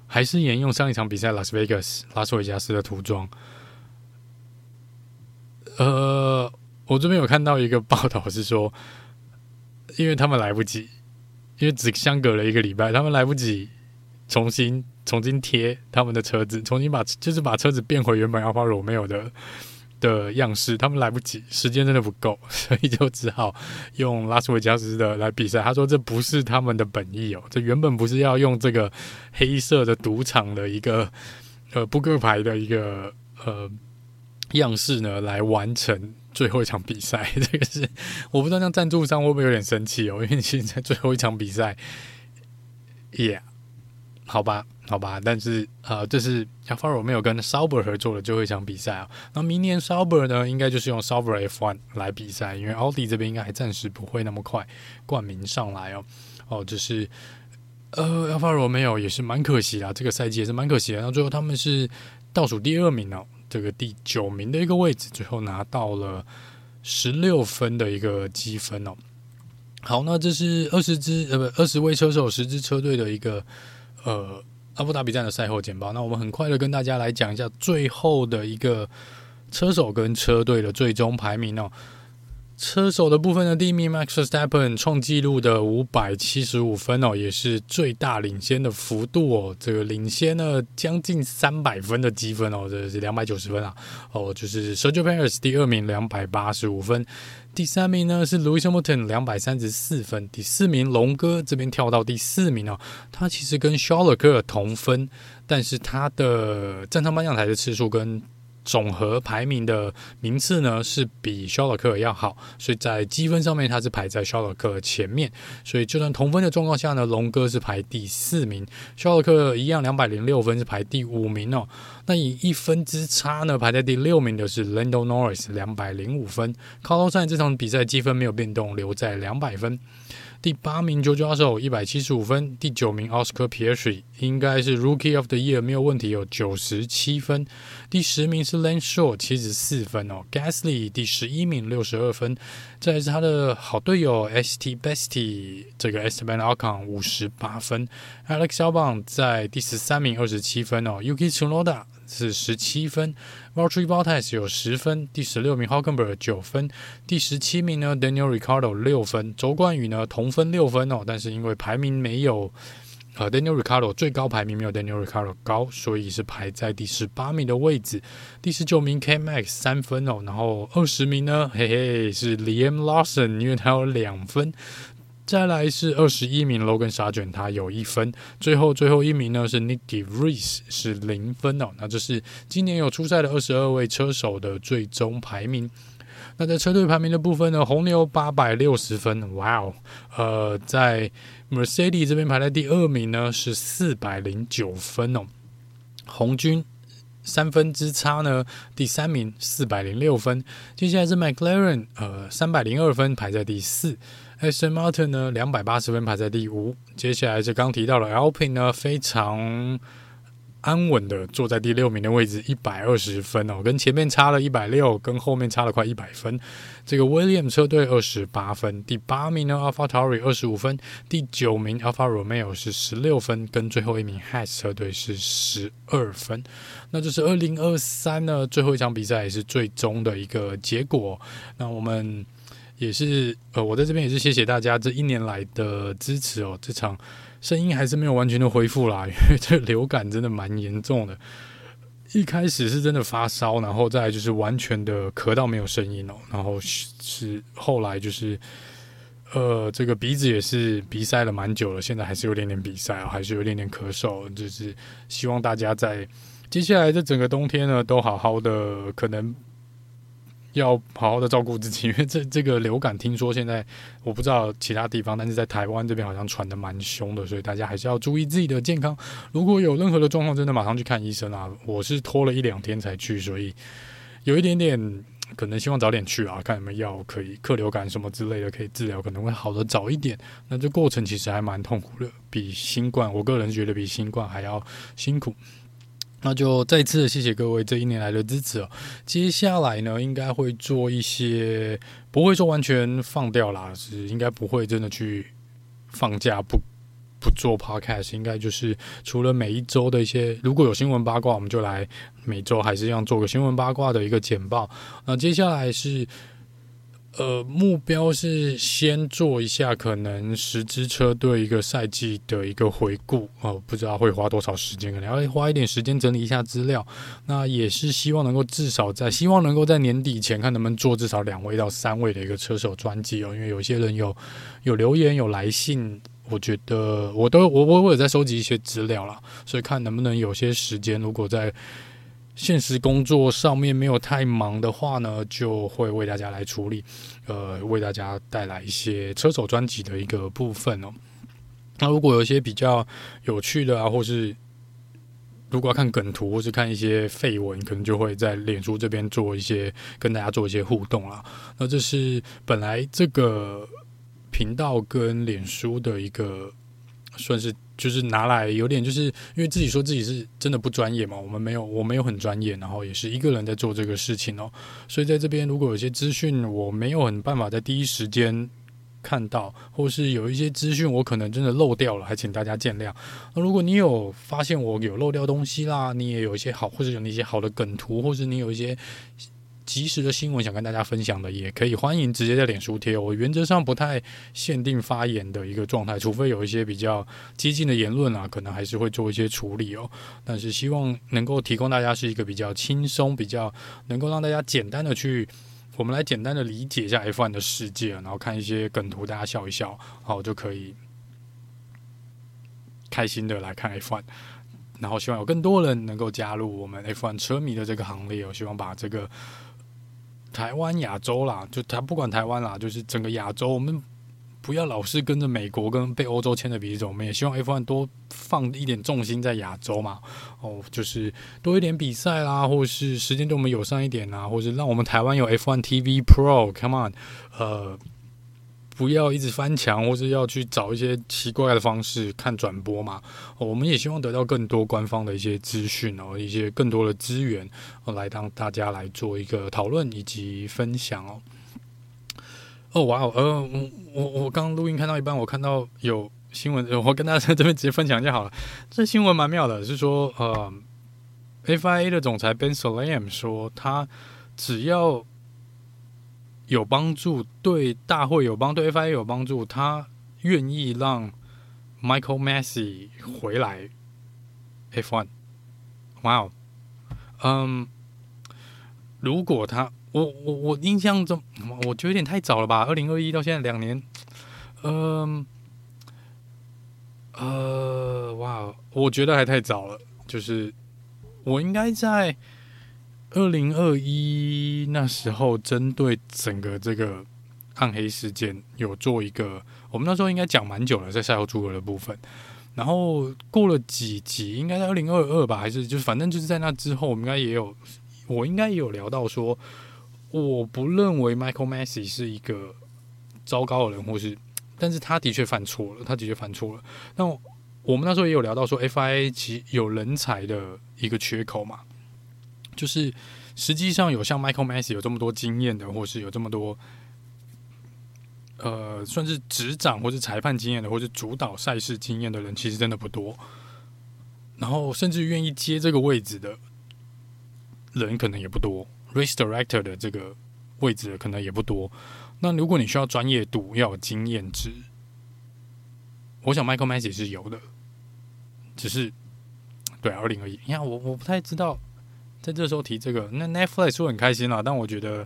还是沿用上一场比赛拉斯维加斯拉斯维加斯的涂装？呃，我这边有看到一个报道是说，因为他们来不及，因为只相隔了一个礼拜，他们来不及重新。重新贴他们的车子，重新把就是把车子变回原本 Alfa Romeo 的的样式，他们来不及，时间真的不够，所以就只好用拉斯维加斯的来比赛。他说这不是他们的本意哦，这原本不是要用这个黑色的赌场的一个呃扑克牌的一个呃样式呢来完成最后一场比赛。这个是我不知道，像赞助商会不会有点生气哦？因为现在最后一场比赛，Yeah，好吧。好吧，但是呃，这是 Alfa Romeo 跟 Sauber 合作的最后一场比赛啊。那明年 Sauber 呢，应该就是用 Sauber F1 来比赛，因为奥迪这边应该还暂时不会那么快冠名上来哦。哦，就是呃，Alfa Romeo 也是蛮可惜啦，这个赛季也是蛮可惜的。那最后他们是倒数第二名哦，这个第九名的一个位置，最后拿到了十六分的一个积分哦。好，那这是二十支呃不二十位车手十支车队的一个呃。阿布达比站的赛后简报，那我们很快的跟大家来讲一下最后的一个车手跟车队的最终排名哦。车手的部分呢，第一名 Max Verstappen 创纪录的五百七十五分哦，也是最大领先的幅度哦。这个领先了将近三百分的积分哦，这是两百九十分啊。哦，就是 Sergio Perez 第二名两百八十五分。第三名呢是 Louis Hamilton，两百三十四分。第四名龙哥这边跳到第四名哦，他其实跟肖勒克同分，但是他的站上颁奖台的次数跟总和排名的名次呢是比肖尔克要好，所以在积分上面他是排在肖尔克前面。所以就算同分的状况下呢，龙哥是排第四名，肖尔克一样两百零六分是排第五名哦。那以一分之差呢，排在第六名的是 Lando Norris 两百零五分。Carlos Sainz 这场比赛积分没有变动，留在两百分。第八名 Jojo Russell 一百七十五分，第九名 Oscar Piastri 应该是 Rookie of the Year 没有问题，有九十七分。第十名是 lane Shaw，七十四分哦，Gasly 第十一名六十二分。再来是他的好队友 ST Bestie 这个 Esteban Ocon 五十八分，Alex Albon 在第十三名二十七分哦，Yuki Tsunoda 是十七分。Valtteri Bottas 有十分，第十六名 Hulkenberg 九分，第十七名呢 Daniel Ricardo 六分，周冠宇呢同分六分哦，但是因为排名没有呃 Daniel Ricardo 最高排名没有 Daniel Ricardo 高，所以是排在第十八名的位置。第十九名 K-Max 三分哦，然后二十名呢，嘿嘿是 Liam Lawson，因为他有两分。再来是二十一名 Logan 沙卷他有一分。最后最后一名呢是 Nicky r e e s 是零分哦。那这是今年有出赛的二十二位车手的最终排名。那在车队排名的部分呢，红牛八百六十分，哇哦。呃，在 Mercedes 这边排在第二名呢是四百零九分哦。红军三分之差呢，第三名四百零六分。接下来是 McLaren，呃，三百零二分排在第四。S M Martin 呢，两百八十分排在第五。接下来是刚提到的 Alpine 呢，非常安稳的坐在第六名的位置，一百二十分哦，跟前面差了一百六，跟后面差了快一百分。这个 William 车队二十八分，第八名呢 AlphaTauri 二十五分，第九名 Alpha Romeo 是十六分，跟最后一名 Haas 车队是十二分。那这是二零二三呢最后一场比赛，也是最终的一个结果。那我们。也是呃，我在这边也是谢谢大家这一年来的支持哦。这场声音还是没有完全的恢复啦，因为这流感真的蛮严重的。一开始是真的发烧，然后再就是完全的咳到没有声音哦，然后是后来就是呃，这个鼻子也是鼻塞了蛮久了，现在还是有点点鼻塞，还是有点点咳嗽。就是希望大家在接下来这整个冬天呢，都好好的，可能。要好好的照顾自己，因为这这个流感听说现在我不知道其他地方，但是在台湾这边好像传得蛮凶的，所以大家还是要注意自己的健康。如果有任何的状况，真的马上去看医生啊！我是拖了一两天才去，所以有一点点可能希望早点去啊，看有没有药可以克流感什么之类的可以治疗，可能会好得早一点。那这过程其实还蛮痛苦的，比新冠，我个人觉得比新冠还要辛苦。那就再次谢谢各位这一年来的支持哦。接下来呢，应该会做一些，不会说完全放掉啦，是应该不会真的去放假不不做 podcast，应该就是除了每一周的一些，如果有新闻八卦，我们就来每周还是要做个新闻八卦的一个简报。那接下来是。呃，目标是先做一下可能十支车队一个赛季的一个回顾哦，不知道会花多少时间，可能要花一点时间整理一下资料。那也是希望能够至少在希望能够在年底前看能不能做至少两位到三位的一个车手专辑哦，因为有些人有有留言有来信，我觉得我都我我我有在收集一些资料啦，所以看能不能有些时间，如果在。现实工作上面没有太忙的话呢，就会为大家来处理，呃，为大家带来一些车手专辑的一个部分哦。那如果有一些比较有趣的啊，或是如果要看梗图，或是看一些废文，可能就会在脸书这边做一些跟大家做一些互动啦。那这是本来这个频道跟脸书的一个算是。就是拿来有点，就是因为自己说自己是真的不专业嘛，我们没有，我没有很专业，然后也是一个人在做这个事情哦，所以在这边如果有些资讯我没有很办法在第一时间看到，或是有一些资讯我可能真的漏掉了，还请大家见谅。那如果你有发现我有漏掉东西啦，你也有一些好，或者有那些好的梗图，或是你有一些。及时的新闻想跟大家分享的，也可以欢迎直接在脸书贴。我原则上不太限定发言的一个状态，除非有一些比较激进的言论啊，可能还是会做一些处理哦。但是希望能够提供大家是一个比较轻松、比较能够让大家简单的去，我们来简单的理解一下 F1 的世界，然后看一些梗图，大家笑一笑，好就可以开心的来看 F1。然后希望有更多人能够加入我们 F1 车迷的这个行列。我希望把这个台湾、亚洲啦，就他不管台湾啦，就是整个亚洲，我们不要老是跟着美国跟被欧洲牵着鼻子走。我们也希望 F1 多放一点重心在亚洲嘛。哦，就是多一点比赛啦，或是时间对我们友善一点啦，或是让我们台湾有 F1 TV Pro，Come on，呃。不要一直翻墙，或是要去找一些奇怪的方式看转播嘛。我们也希望得到更多官方的一些资讯哦，一些更多的资源，来让大家来做一个讨论以及分享哦。哦，哇哦，呃，我我刚录音看到一半，我看到有新闻，我跟大家在这边直接分享一下好了。这新闻蛮妙的，是说呃，FIA 的总裁 Ben Sulayem 说，他只要。有帮助，对大会有帮，对 FIA 有帮助。他愿意让 Michael Masi 回来 F1。哇哦，嗯，如果他，我我我印象中，我觉得有点太早了吧？二零二一到现在两年，嗯，呃，哇，我觉得还太早了。就是我应该在。二零二一那时候，针对整个这个暗黑事件，有做一个，我们那时候应该讲蛮久了，在赛后诸葛的部分。然后过了几集，应该在二零二二吧，还是就是反正就是在那之后，我们应该也有，我应该也有聊到说，我不认为 Michael Masi 是一个糟糕的人，或是，但是他的确犯错了，他的确犯错了。那我们那时候也有聊到说，FIA 其有人才的一个缺口嘛。就是实际上有像 Michael Masi 有这么多经验的，或是有这么多呃，算是执掌或是裁判经验的，或是主导赛事经验的人，其实真的不多。然后甚至愿意接这个位置的人，可能也不多。Race Director 的这个位置可能也不多。那如果你需要专业度，要有经验值，我想 Michael Masi 是有的。只是对二零二一，你看我我不太知道。在这时候提这个，那 Netflix 说很开心了，但我觉得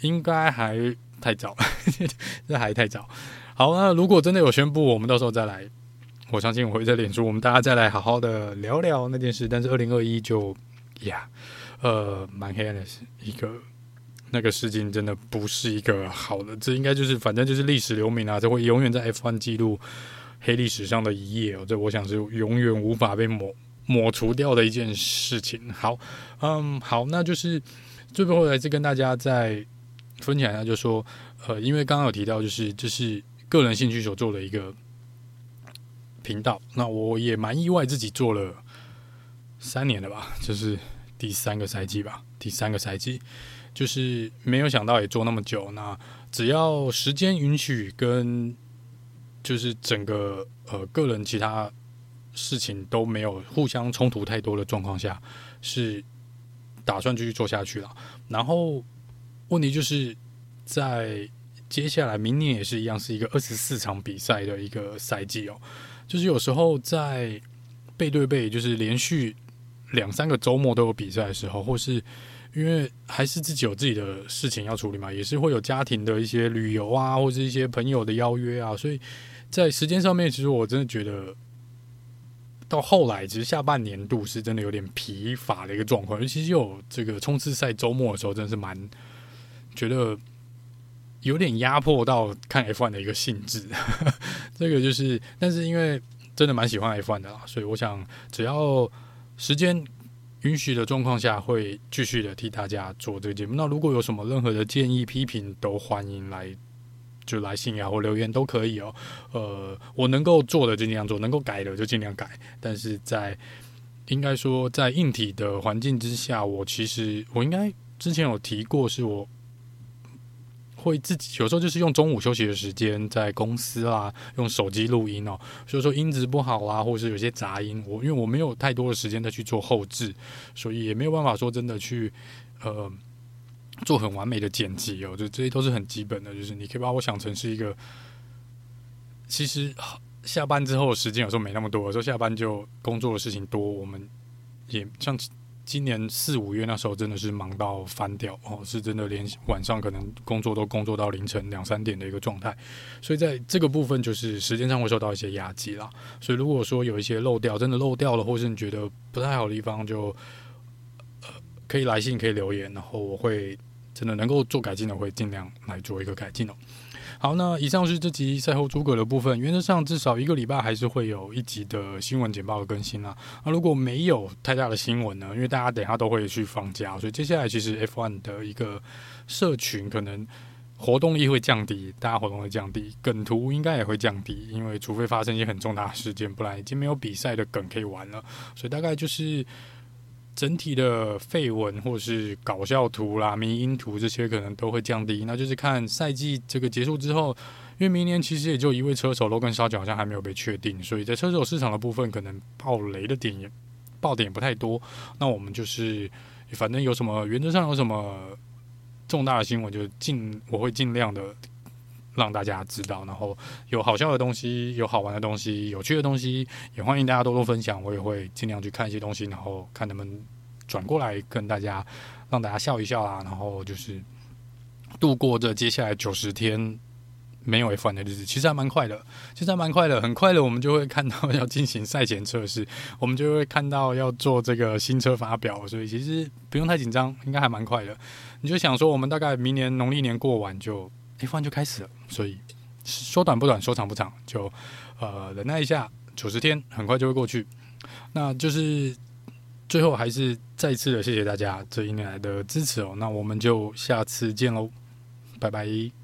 应该还太早，这还太早。好，那如果真的有宣布，我们到时候再来，我相信我会在脸书，我们大家再来好好的聊聊那件事。但是二零二一就呀，呃，蛮黑暗的，一个那个事情，真的不是一个好的。这应该就是，反正就是历史留名啊，这会永远在 F1 记录黑历史上的一页哦。这我想是永远无法被抹。抹除掉的一件事情。好，嗯，好，那就是最后来再跟大家再分享一下，就说，呃，因为刚刚有提到，就是这是个人兴趣所做的一个频道。那我也蛮意外，自己做了三年了吧，就是第三个赛季吧，第三个赛季，就是没有想到也做那么久。那只要时间允许，跟就是整个呃个人其他。事情都没有互相冲突太多的状况下，是打算继续做下去了。然后问题就是在接下来明年也是一样，是一个二十四场比赛的一个赛季哦。就是有时候在背对背，就是连续两三个周末都有比赛的时候，或是因为还是自己有自己的事情要处理嘛，也是会有家庭的一些旅游啊，或是一些朋友的邀约啊，所以在时间上面，其实我真的觉得。到后来，其实下半年度是真的有点疲乏的一个状况，尤其是有这个冲刺赛周末的时候，真的是蛮觉得有点压迫到看 F1 的一个性质。这个就是，但是因为真的蛮喜欢 F1 的啦，所以我想只要时间允许的状况下，会继续的替大家做这个节目。那如果有什么任何的建议、批评，都欢迎来。就来信啊或留言都可以哦，呃，我能够做的就尽量做，能够改的就尽量改。但是在应该说在硬体的环境之下，我其实我应该之前有提过，是我会自己有时候就是用中午休息的时间在公司啊，用手机录音哦，所以说音质不好啊，或者是有些杂音，我因为我没有太多的时间再去做后置，所以也没有办法说真的去呃。做很完美的剪辑哦，就这些都是很基本的。就是你可以把我想成是一个，其实下班之后时间有时候没那么多，有时候下班就工作的事情多。我们也像今年四五月那时候真的是忙到翻掉哦，是真的连晚上可能工作都工作到凌晨两三点的一个状态，所以在这个部分就是时间上会受到一些压击啦。所以如果说有一些漏掉，真的漏掉了，或是你觉得不太好的地方，就可以来信，可以留言，然后我会真的能够做改进的，会尽量来做一个改进哦。好，那以上是这集赛后诸葛的部分。原则上，至少一个礼拜还是会有一集的新闻简报的更新啦。那如果没有太大的新闻呢？因为大家等一下都会去放假，所以接下来其实 F1 的一个社群可能活动力会降低，大家活动会降低，梗图应该也会降低，因为除非发生一些很重大的事件，不然已经没有比赛的梗可以玩了。所以大概就是。整体的废文或是搞笑图啦、迷因图这些可能都会降低，那就是看赛季这个结束之后，因为明年其实也就一位车手 Logan Sargeant 好像还没有被确定，所以在车手市场的部分可能爆雷的点也爆点也不太多。那我们就是反正有什么原则上有什么重大的新闻，就尽我会尽量的。让大家知道，然后有好笑的东西，有好玩的东西，有趣的东西，也欢迎大家多多分享。我也会尽量去看一些东西，然后看能不能转过来跟大家，让大家笑一笑啊。然后就是度过这接下来九十天没有 F1 的日子，其实还蛮快的，其实还蛮快的，很快的，我们就会看到要进行赛前测试，我们就会看到要做这个新车发表，所以其实不用太紧张，应该还蛮快的。你就想说，我们大概明年农历年过完就。F1 就开始了，所以说短不短，说长不长，就呃忍耐一下，九十天很快就会过去。那就是最后还是再次的谢谢大家这一年来的支持哦。那我们就下次见喽，拜拜。